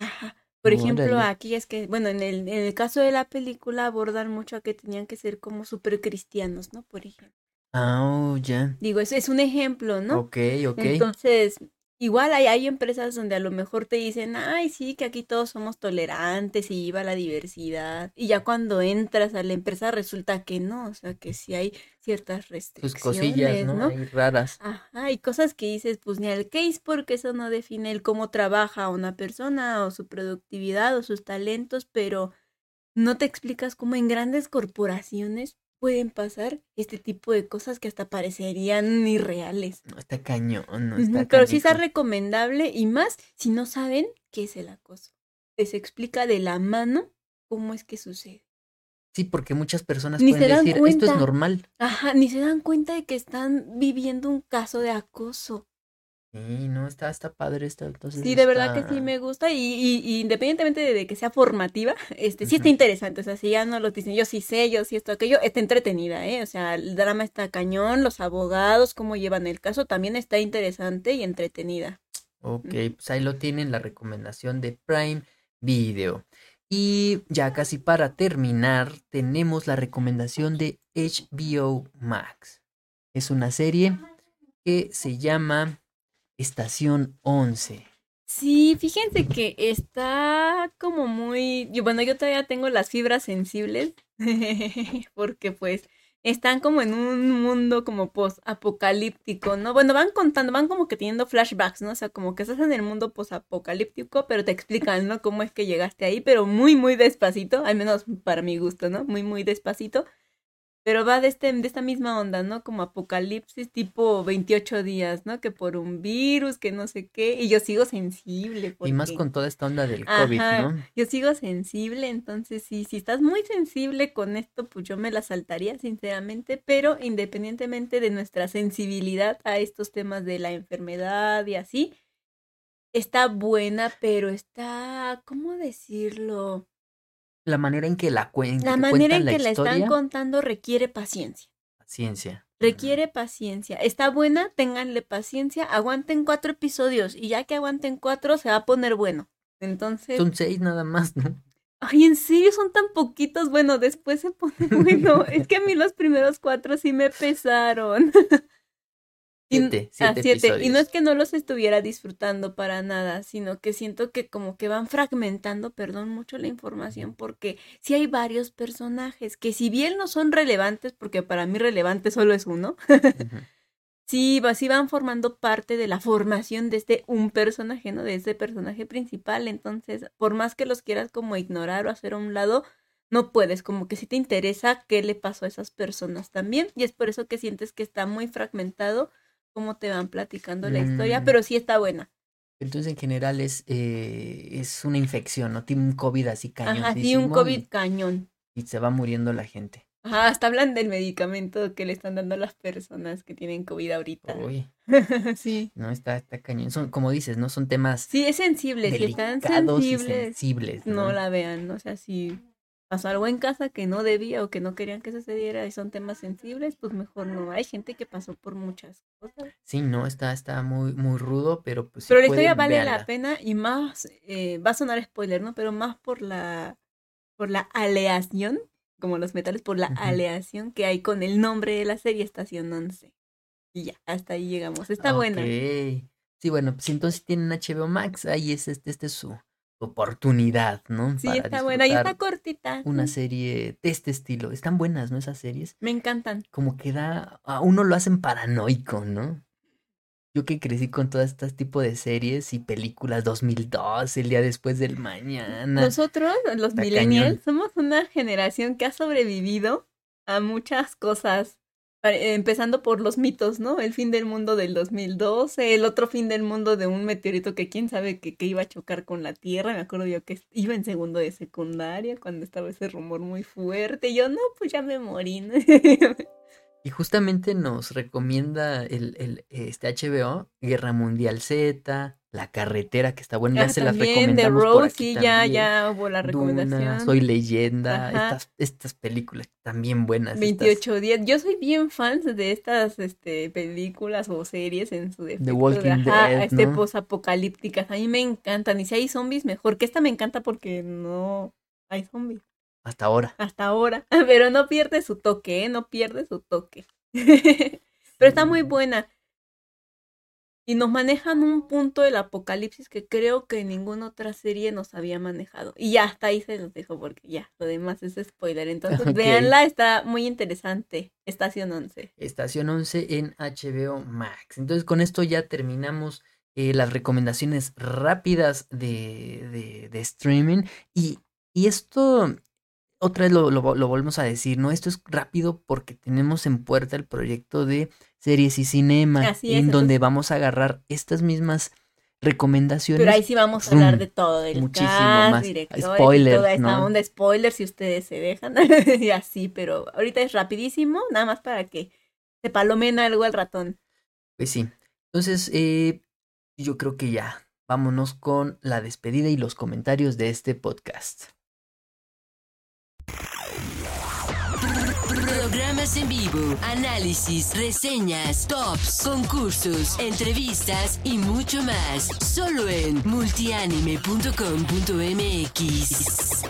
Ajá. Por ejemplo, aquí es que, bueno, en el, en el caso de la película abordan mucho a que tenían que ser como súper cristianos, ¿no? Por ejemplo. Ah, oh, ya. Digo, eso es un ejemplo, ¿no? Ok, ok. Entonces, Igual hay, hay empresas donde a lo mejor te dicen, ay, sí, que aquí todos somos tolerantes y iba la diversidad. Y ya cuando entras a la empresa resulta que no, o sea, que sí hay ciertas restricciones. Sus cosillas, ¿no? Hay raras. Ajá, hay cosas que dices, pues ni al case, porque eso no define el cómo trabaja una persona o su productividad o sus talentos, pero no te explicas cómo en grandes corporaciones pueden pasar este tipo de cosas que hasta parecerían irreales. No está cañón, no está Pero sí está recomendable y más si no saben qué es el acoso. Les explica de la mano cómo es que sucede. Sí, porque muchas personas pueden decir, esto es normal. Ajá, ni se dan cuenta de que están viviendo un caso de acoso. Sí, no, está, está padre esta. Entonces sí, de verdad que sí me gusta y, y, independientemente de, que sea formativa, este, sí está interesante. O sea, si ya no lo dicen, yo sí sé, yo sí esto, aquello, está entretenida, ¿eh? O sea, el drama está cañón, los abogados, cómo llevan el caso, también está interesante y entretenida. Ok, pues ahí lo tienen, la recomendación de Prime Video. Y ya casi para terminar, tenemos la recomendación de HBO Max. Es una serie que se llama Estación 11. Sí, fíjense que está como muy... Yo, bueno, yo todavía tengo las fibras sensibles porque pues están como en un mundo como post-apocalíptico, ¿no? Bueno, van contando, van como que teniendo flashbacks, ¿no? O sea, como que estás en el mundo post-apocalíptico, pero te explican, ¿no? Cómo es que llegaste ahí, pero muy, muy despacito, al menos para mi gusto, ¿no? Muy, muy despacito. Pero va de, este, de esta misma onda, ¿no? Como apocalipsis tipo 28 días, ¿no? Que por un virus, que no sé qué. Y yo sigo sensible. Y más con toda esta onda del COVID, ¿no? Yo sigo sensible, entonces sí, si estás muy sensible con esto, pues yo me la saltaría, sinceramente. Pero independientemente de nuestra sensibilidad a estos temas de la enfermedad y así, está buena, pero está, ¿cómo decirlo? La manera en que la cuentan. La manera en que la, están contando requiere paciencia. Paciencia. Requiere paciencia. Está buena, ténganle paciencia, aguanten cuatro episodios y ya que aguanten cuatro se va a poner bueno. Entonces. Son seis nada más, ¿no? Ay, ¿en serio son tan poquitos? Bueno, después se pone bueno. es que a mí los primeros cuatro sí me pesaron. Siete, ah, siete, Y no es que no los estuviera disfrutando para nada, sino que siento que como que van fragmentando, perdón, mucho la información, porque sí hay varios personajes que si bien no son relevantes, porque para mí relevante solo es uno, sí, sí van formando parte de la formación de este un personaje, ¿no? De este personaje principal. Entonces, por más que los quieras como ignorar o hacer a un lado, no puedes, como que si te interesa qué le pasó a esas personas también, y es por eso que sientes que está muy fragmentado cómo te van platicando la historia, Mm. pero sí está buena. Entonces, en general, es, eh, es una infección, ¿no? Tiene un COVID así cañón. Ajá, sí, un COVID cañón. Y, y se va muriendo la gente. Ajá, hasta hablan del medicamento que le están dando a las personas que tienen COVID ahorita. Uy, sí. no, está, está cañón. Son, como dices, ¿no? Son temas Sí, es sensible, si están delicados y sensibles, sensibles. ¿no? no la vean, o sea, si pasó algo en casa que no debía o que no querían que sucediera y son temas sensibles, pues mejor no. Hay gente que pasó por muchas cosas. Sí, no, está, está muy, muy rudo, pero pues sí Pero la historia vale la pena y más, eh, va a sonar spoiler, ¿no? Pero más por la, por la aleación, como los metales, por la aleación que hay con el nombre de la serie Estación 11. Y ya, hasta ahí llegamos. Está buena. Ok. Sí, bueno, pues entonces tienen HBO Max, ahí es este, este es su oportunidad, ¿no? Sí, Para está buena y está cortita. Una Mm, serie de este estilo. Están buenas, ¿no? Esas series. Me encantan. Como que da, a uno lo hacen paranoico, ¿no? Yo que crecí con todo este tipo de series y películas 2002, el día después del mañana. Nosotros, los millennials, somos una generación que ha sobrevivido a muchas cosas. Eh, Empezando por los mitos, ¿no? El fin del mundo del 2012, el otro fin del mundo de un meteorito que quién sabe que, iba a chocar con la Tierra. Me acuerdo yo que iba en segundo de secundaria cuando estaba ese rumor muy fuerte. Y yo, no, pues ya me morí. Y justamente nos recomienda el, el este HBO, Guerra Mundial Z, La Carretera, que está buena, ya Ah, se las también, The recomendamos por Road, aquí sí, ya, también. ya hubo la Duna, recomendación. Soy Leyenda, Ajá. estas, estas películas también buenas. estas- 28 días. Yo soy bien fan de estas este, películas o series en su defecto. de, Walking ajá, Dead, este ¿no? posapocalípticas. A mí me encantan. Y si hay zombies, mejor. Que esta me encanta porque no hay zombies Hasta ahora. hasta ahora. Pero no pierde su toque, ¿eh? No pierde su toque. Pero está muy buena. Y nos manejan un punto del apocalipsis que creo que ninguna otra serie nos había manejado. Y ya, hasta ahí se los dejo porque ya, lo demás es spoiler. Entonces, Ok. véanla, está muy interesante. Estación 11. Estación 11 en HBO Max. Entonces con esto ya terminamos eh, las recomendaciones rápidas de, de- de streaming. Y, y esto, otra vez lo, lo, lo volvemos a decir, ¿no? Esto es rápido porque tenemos en puerta el proyecto de series y cinema, Así es, en donde vamos a agarrar estas mismas recomendaciones. Pero ahí sí vamos a hablar de todo, del muchísimo cast, más. directores, Spoilers, toda esa ¿no? onda, spoilers si ustedes se dejan, y así, pero ahorita es rapidísimo, nada más para que se palomen algo al ratón. Pues sí. Entonces, eh, yo creo que ya. Vámonos con la despedida y los comentarios de este podcast. Programas en vivo, análisis, reseñas, tops, concursos, entrevistas y mucho más. Solo en multianime.com.mx.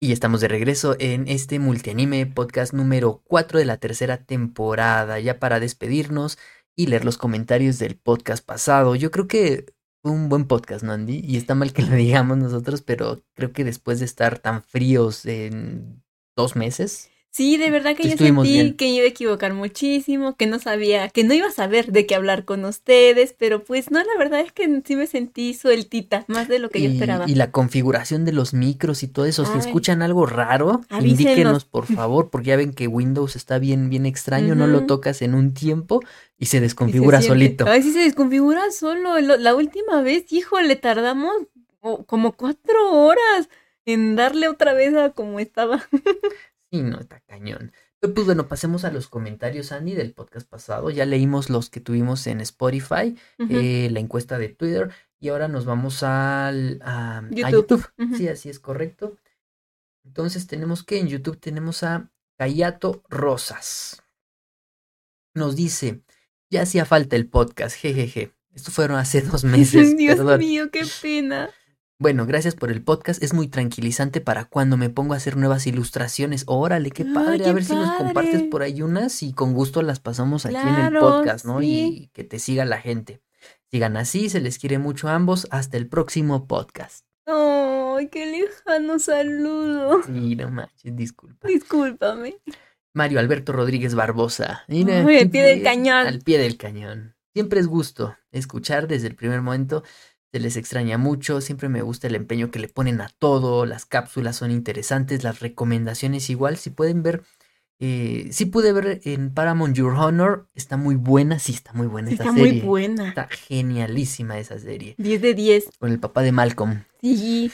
Y estamos de regreso en este multianime podcast número 4 de la tercera temporada, ya para despedirnos y leer los comentarios del podcast pasado. Yo creo que fue un buen podcast, ¿no, Andy? Y está mal que lo digamos nosotros, pero creo que después de estar tan fríos en dos meses, Sí, de verdad que yo sentí bien. que iba a equivocar muchísimo, que no sabía, que no iba a saber de qué hablar con ustedes, pero pues no, la verdad es que sí me sentí sueltita, más de lo que yo esperaba. y la configuración de los micros y todo eso. Si escuchan algo raro, Avísenos. indíquenos por favor, porque ya ven que Windows está bien, bien extraño, no lo tocas en un tiempo y se Y se desconfigura solito. Ay, sí se desconfigura solo. Lo- La última vez, híjole, tardamos oh, como cuatro horas en darle otra vez a como estaba. Sí, no, está cañón. Pero, Pues bueno, pasemos a los comentarios, Andy, del podcast pasado. Ya leímos los que tuvimos en Spotify, eh, la encuesta de Twitter, y ahora nos vamos al, a, a YouTube. Sí, así es correcto. Entonces tenemos que en YouTube tenemos a Cayato Rosas. Nos dice, ya hacía falta el podcast, jejeje. Esto fueron hace dos meses, Dios perdón. mío, qué pena. Bueno, gracias por el podcast. Es muy tranquilizante para cuando me pongo a hacer nuevas ilustraciones. Órale, qué Ay, padre. qué a ver si nos compartes por ahí unas y con gusto las pasamos aquí en el podcast, ¿no? sí. Y que te siga la gente. Sigan así, se les quiere mucho a ambos. Hasta el próximo podcast. Ay, qué lejano saludo. Sí, no manches, disculpa. Discúlpame. Mario Alberto Rodríguez Barbosa. Mira, Ay, al pie del cañón. Al pie del cañón. Siempre es gusto escuchar desde el primer momento Se les extraña mucho, siempre me gusta el empeño que le ponen a todo, las cápsulas son interesantes, las recomendaciones igual, si pueden ver, eh, sí pude ver en Paramount Your Honor, está muy buena, sí está muy buena Sí, esa está serie. muy buena. Está genialísima esa serie, 10 de 10. con el papá de Malcolm. Sí.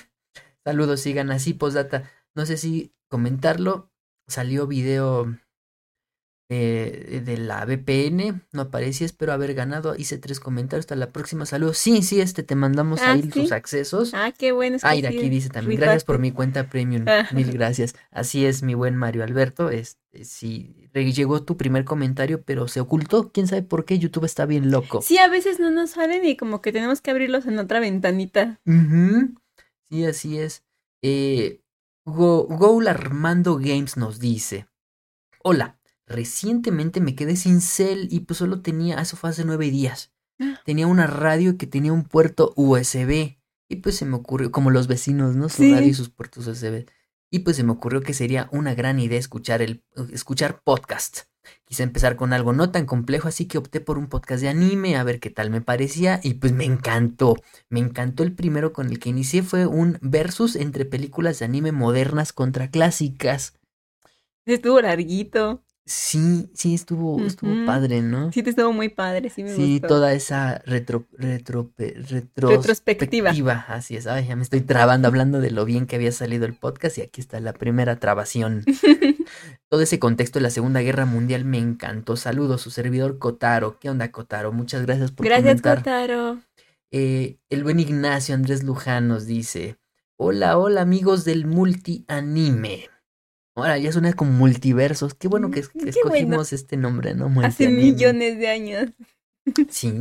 Saludos, sigan así, postdata. No sé si comentarlo, salió video de, de la VPN, no aparecía, espero haber ganado, hice tres comentarios, hasta la próxima, saludos. Sí, sí, este, te mandamos Ah, ahí ¿sí? tus accesos. Ah, qué bueno. es Ah, aquí dice también, rifaste. gracias por mi cuenta premium, Ah. mil gracias. Así es, mi buen Mario Alberto, este, sí, llegó tu primer comentario, pero se ocultó, quién sabe por qué, YouTube está bien loco. Sí, a veces no nos salen y como que tenemos que abrirlos en otra ventanita. Ujú, Sí, así es. Eh, Go, Goul Armando Games nos dice: Hola, recientemente me quedé sin cel y pues solo tenía, eso fue hace nueve días. Ah. Tenía una radio que tenía un puerto USB. Y pues se me ocurrió, como los vecinos, ¿no? Su Sí. radio y sus puertos USB. Y pues se me ocurrió que sería una gran idea escuchar el escuchar podcast. Quise empezar con algo no tan complejo, así que opté por un podcast de anime, a ver qué tal me parecía, y pues me encantó. Me encantó el primero con el que inicié, fue un versus entre películas de anime modernas contra clásicas. Estuvo larguito. Sí, sí, estuvo, estuvo padre, ¿no? Sí, te estuvo muy padre. Sí, me Sí, gustó. toda esa retro, retro, Retrospectiva. retrospectiva. Así es. Ay, ya me estoy trabando hablando de lo bien que había salido el podcast y aquí está la primera trabación. Todo ese contexto de la Segunda Guerra Mundial me encantó. Saludos, su servidor Kotaro. ¿Qué onda, Kotaro? Muchas gracias por Gracias, comentar. Kotaro. Eh, el buen Ignacio Andrés Luján nos dice: Hola, hola, amigos del multi anime. Ahora ya suena como multiversos. Qué bueno que, es- que Mm, Qué escogimos bueno. este nombre, ¿no? Hace millones de años. Sí.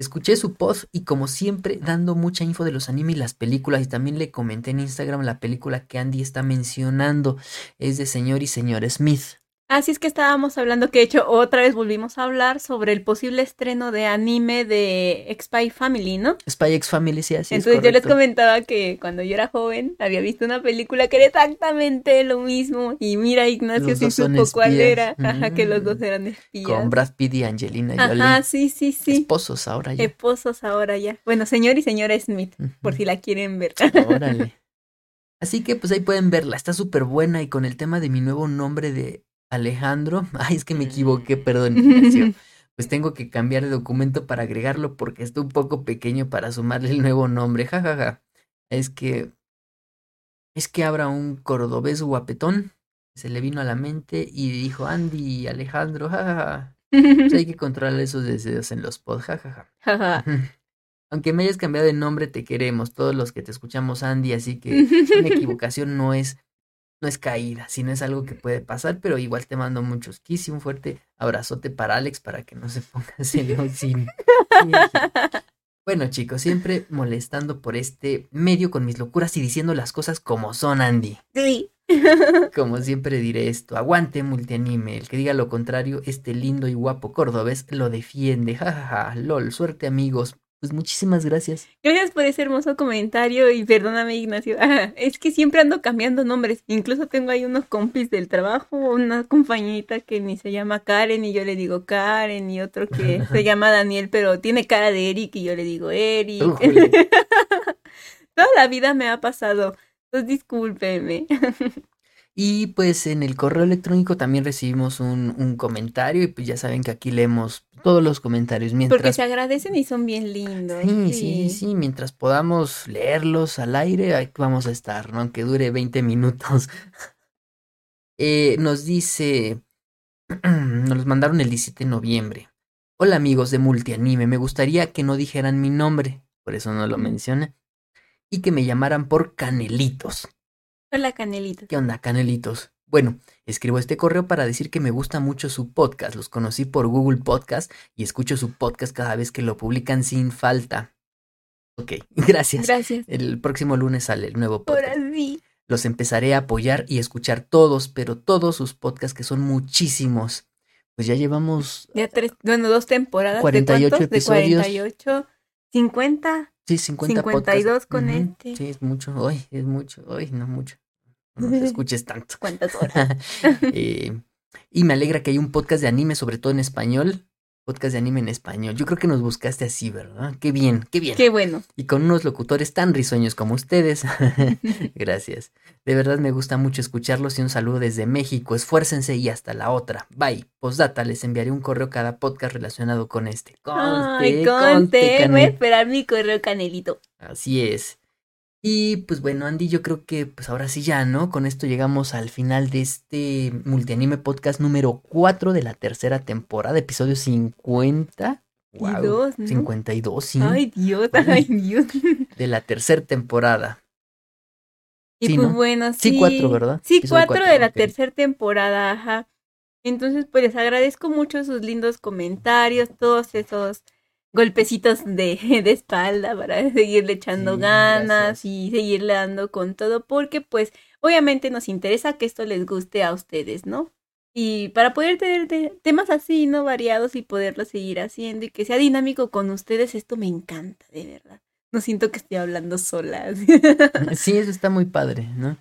Escuché su post y como siempre dando mucha info de los animes y las películas y también le comenté en Instagram la película que Andy está mencionando es de Señor y Señor Smith. Así es que estábamos hablando que de hecho otra vez volvimos a hablar sobre el posible estreno de anime de Spy Family, ¿no? Spy X Family, sí, así es Entonces yo les comentaba que cuando yo era joven había visto una película que era exactamente lo mismo y mira Ignacio sí supo cuál era, ajá, que los dos Mm. eran espías. Con Brad Pitt y Angelina Jolie. Ajá, sí, sí, sí. Esposos ahora ya. Esposos ahora ya. Bueno, señor y señora Smith, por si la quieren ver. Órale. Así que pues ahí pueden verla, está súper buena y con el tema de mi nuevo nombre de Alejandro, ay es que me equivoqué, perdón, Ignacio. pues tengo que cambiar de documento para agregarlo porque está un poco pequeño para sumarle el nuevo nombre, jajaja. Es que es que habrá un cordobés guapetón, se le vino a la mente y dijo Andy, Alejandro, jajaja. Pues hay que controlar esos deseos en los pod, jajaja. Jaja. Aunque me hayas cambiado de nombre, te queremos, todos los que te escuchamos, Andy, así que una equivocación no es, no es caída, sino es algo que puede pasar, pero igual te mando muchos kiss y un fuerte abrazote para Alex para que no se ponga celosín. Bueno, chicos, siempre molestando por este medio con mis locuras y diciendo las cosas como son, Andy. Sí. Como siempre diré esto, aguante multianime, el que diga lo contrario, este lindo y guapo cordobés lo defiende, jajaja, lol, suerte amigos. Pues muchísimas gracias. Gracias por ese hermoso comentario y perdóname Ignacio. Es que siempre ando cambiando nombres. Incluso tengo ahí unos compis del trabajo, una compañita que ni se llama Karen y yo le digo Karen y otro que se llama Daniel pero tiene cara de Eric y yo le digo Eric. Toda la vida me ha pasado. Entonces discúlpeme. Y pues en el correo electrónico también recibimos un, un comentario y pues ya saben que aquí leemos todos los comentarios Porque mientras... se agradecen y son bien lindos. Sí, sí, sí, mientras podamos leerlos al aire, ahí vamos a estar, ¿no? Aunque dure 20 minutos. Eh, nos dice, nos los mandaron el 17 de noviembre. Hola amigos de Multianime, me gustaría que no dijeran mi nombre, por eso no lo mencioné, y que me llamaran por Canelitos. Hola Canelita. ¿Qué onda, Canelitos? Bueno, escribo este correo para decir que me gusta mucho su podcast. Los conocí por Google Podcast y escucho su podcast cada vez que lo publican sin falta. Ok, gracias. Gracias. El próximo lunes sale el nuevo Ahora podcast. sí. Los empezaré a apoyar y escuchar todos, pero todos sus podcasts, que son muchísimos. Pues ya llevamos, Ya tres, bueno, dos temporadas. 48 ¿De cuántos? episodios. De 48, 50. Sí, 50 52 podcasts. con Ujú, este. Sí, es mucho. Hoy es mucho. Hoy no mucho. No te escuches tanto. ¿Cuántas horas? Eh, y me alegra que hay un podcast de anime, sobre todo en español, podcast de anime en español. Yo creo que nos buscaste así, ¿verdad? Qué bien, qué bien. Qué bueno. Y con unos locutores tan risueños como ustedes. Gracias. De verdad me gusta mucho escucharlos y un saludo desde México. Esfuércense y hasta la otra. Bye. Postdata, les enviaré un correo cada podcast relacionado con este. Ay, conte, voy a esperar mi correo canelito. Así es. Y pues bueno, Andy, yo creo que pues ahora sí ya, ¿no? Con esto llegamos al final de este multianime podcast número 4 de la tercera temporada, episodio 50. Wow, 52, sí. Ay, Dios, ay, Dios. De la tercera temporada. Y pues bueno, sí. Sí, cuatro, ¿verdad? Sí, cuatro, de la tercera temporada, ajá. Entonces, pues les agradezco mucho sus lindos comentarios, todos esos golpecitos de, de espalda para seguirle echando ganas y seguirle dando con todo, porque pues obviamente nos interesa que esto les guste a ustedes, ¿no? Y para poder tener temas así, ¿no? Variados y poderlo seguir haciendo y que sea dinámico con ustedes, esto me encanta, de verdad. No siento que estoy hablando sola. sí, eso está muy padre, ¿no?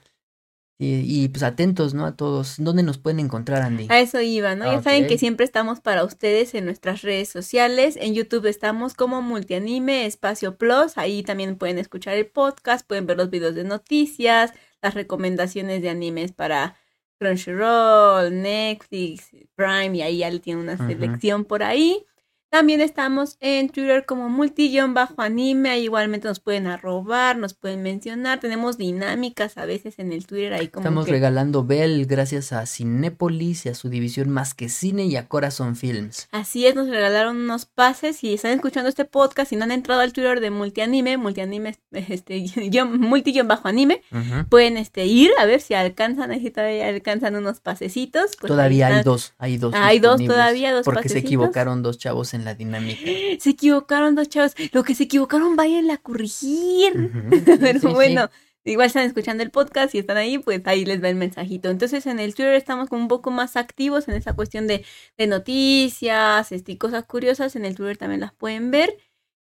Y, pues atentos, ¿no? A todos. ¿Dónde nos pueden encontrar, Andy? A eso iba, ¿no? ya saben que siempre estamos para ustedes en nuestras redes sociales. En YouTube estamos como Multianime Espacio Plus. Ahí también pueden escuchar el podcast, pueden ver los videos de noticias, las recomendaciones de animes para Crunchyroll, Netflix, Prime, y ahí ya tiene una selección por ahí. También estamos en Twitter como multillón bajo anime, ahí igualmente nos pueden arrobar, nos pueden mencionar, tenemos dinámicas a veces en el Twitter ahí como Estamos regalando Bell gracias a Cinépolis y a su división Más que Cine y a Corazon Films. Así es, nos regalaron unos pases y están escuchando este podcast y no han entrado al Twitter de multianime, multianime, este, multillón bajo anime, pueden este, ir a ver si alcanzan, ahí todavía alcanzan unos pasecitos. Pues todavía hay dos, hay dos. hay dos todavía, dos Porque se equivocaron dos chavos en la dinámica. Se equivocaron dos chavos. Lo que se equivocaron, vayan a corregir. Pero bueno, igual están escuchando el podcast y están ahí, pues ahí les va el mensajito. Entonces en el Twitter estamos como un poco más activos en esa cuestión de, de noticias este, y cosas curiosas. En el Twitter también las pueden ver.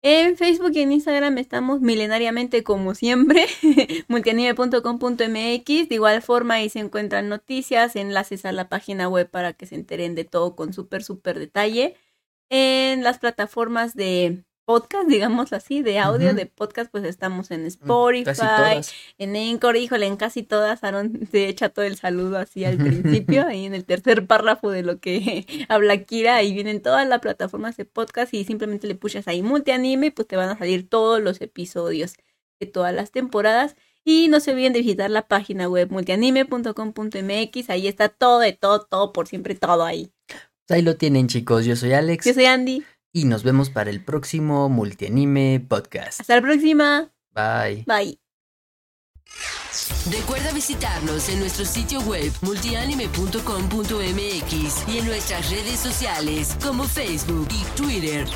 En Facebook y en Instagram estamos milenariamente como siempre, multianime.com.mx. De igual forma ahí se encuentran noticias, enlaces a la página web para que se enteren de todo con súper, súper detalle en las plataformas de podcast, digamos así, de audio, de podcast, pues estamos en mm, Spotify, en Anchor, híjole, en casi todas, Aaron te echa todo el saludo así al principio, ahí en el tercer párrafo de lo que habla Kira, ahí vienen todas las plataformas de podcast y simplemente le puchas ahí multianime y pues te van a salir todos los episodios de todas las temporadas. Y no se olviden de visitar la página web multianime.com.mx, ahí está todo de todo, todo, por siempre, todo ahí. Ahí lo tienen chicos, yo soy Alex. Yo soy Andy. Y nos vemos para el próximo Multianime Podcast. Hasta la próxima. Bye. Bye. Recuerda visitarnos en nuestro sitio web multianime.com.mx y en nuestras redes sociales como Facebook y Twitter.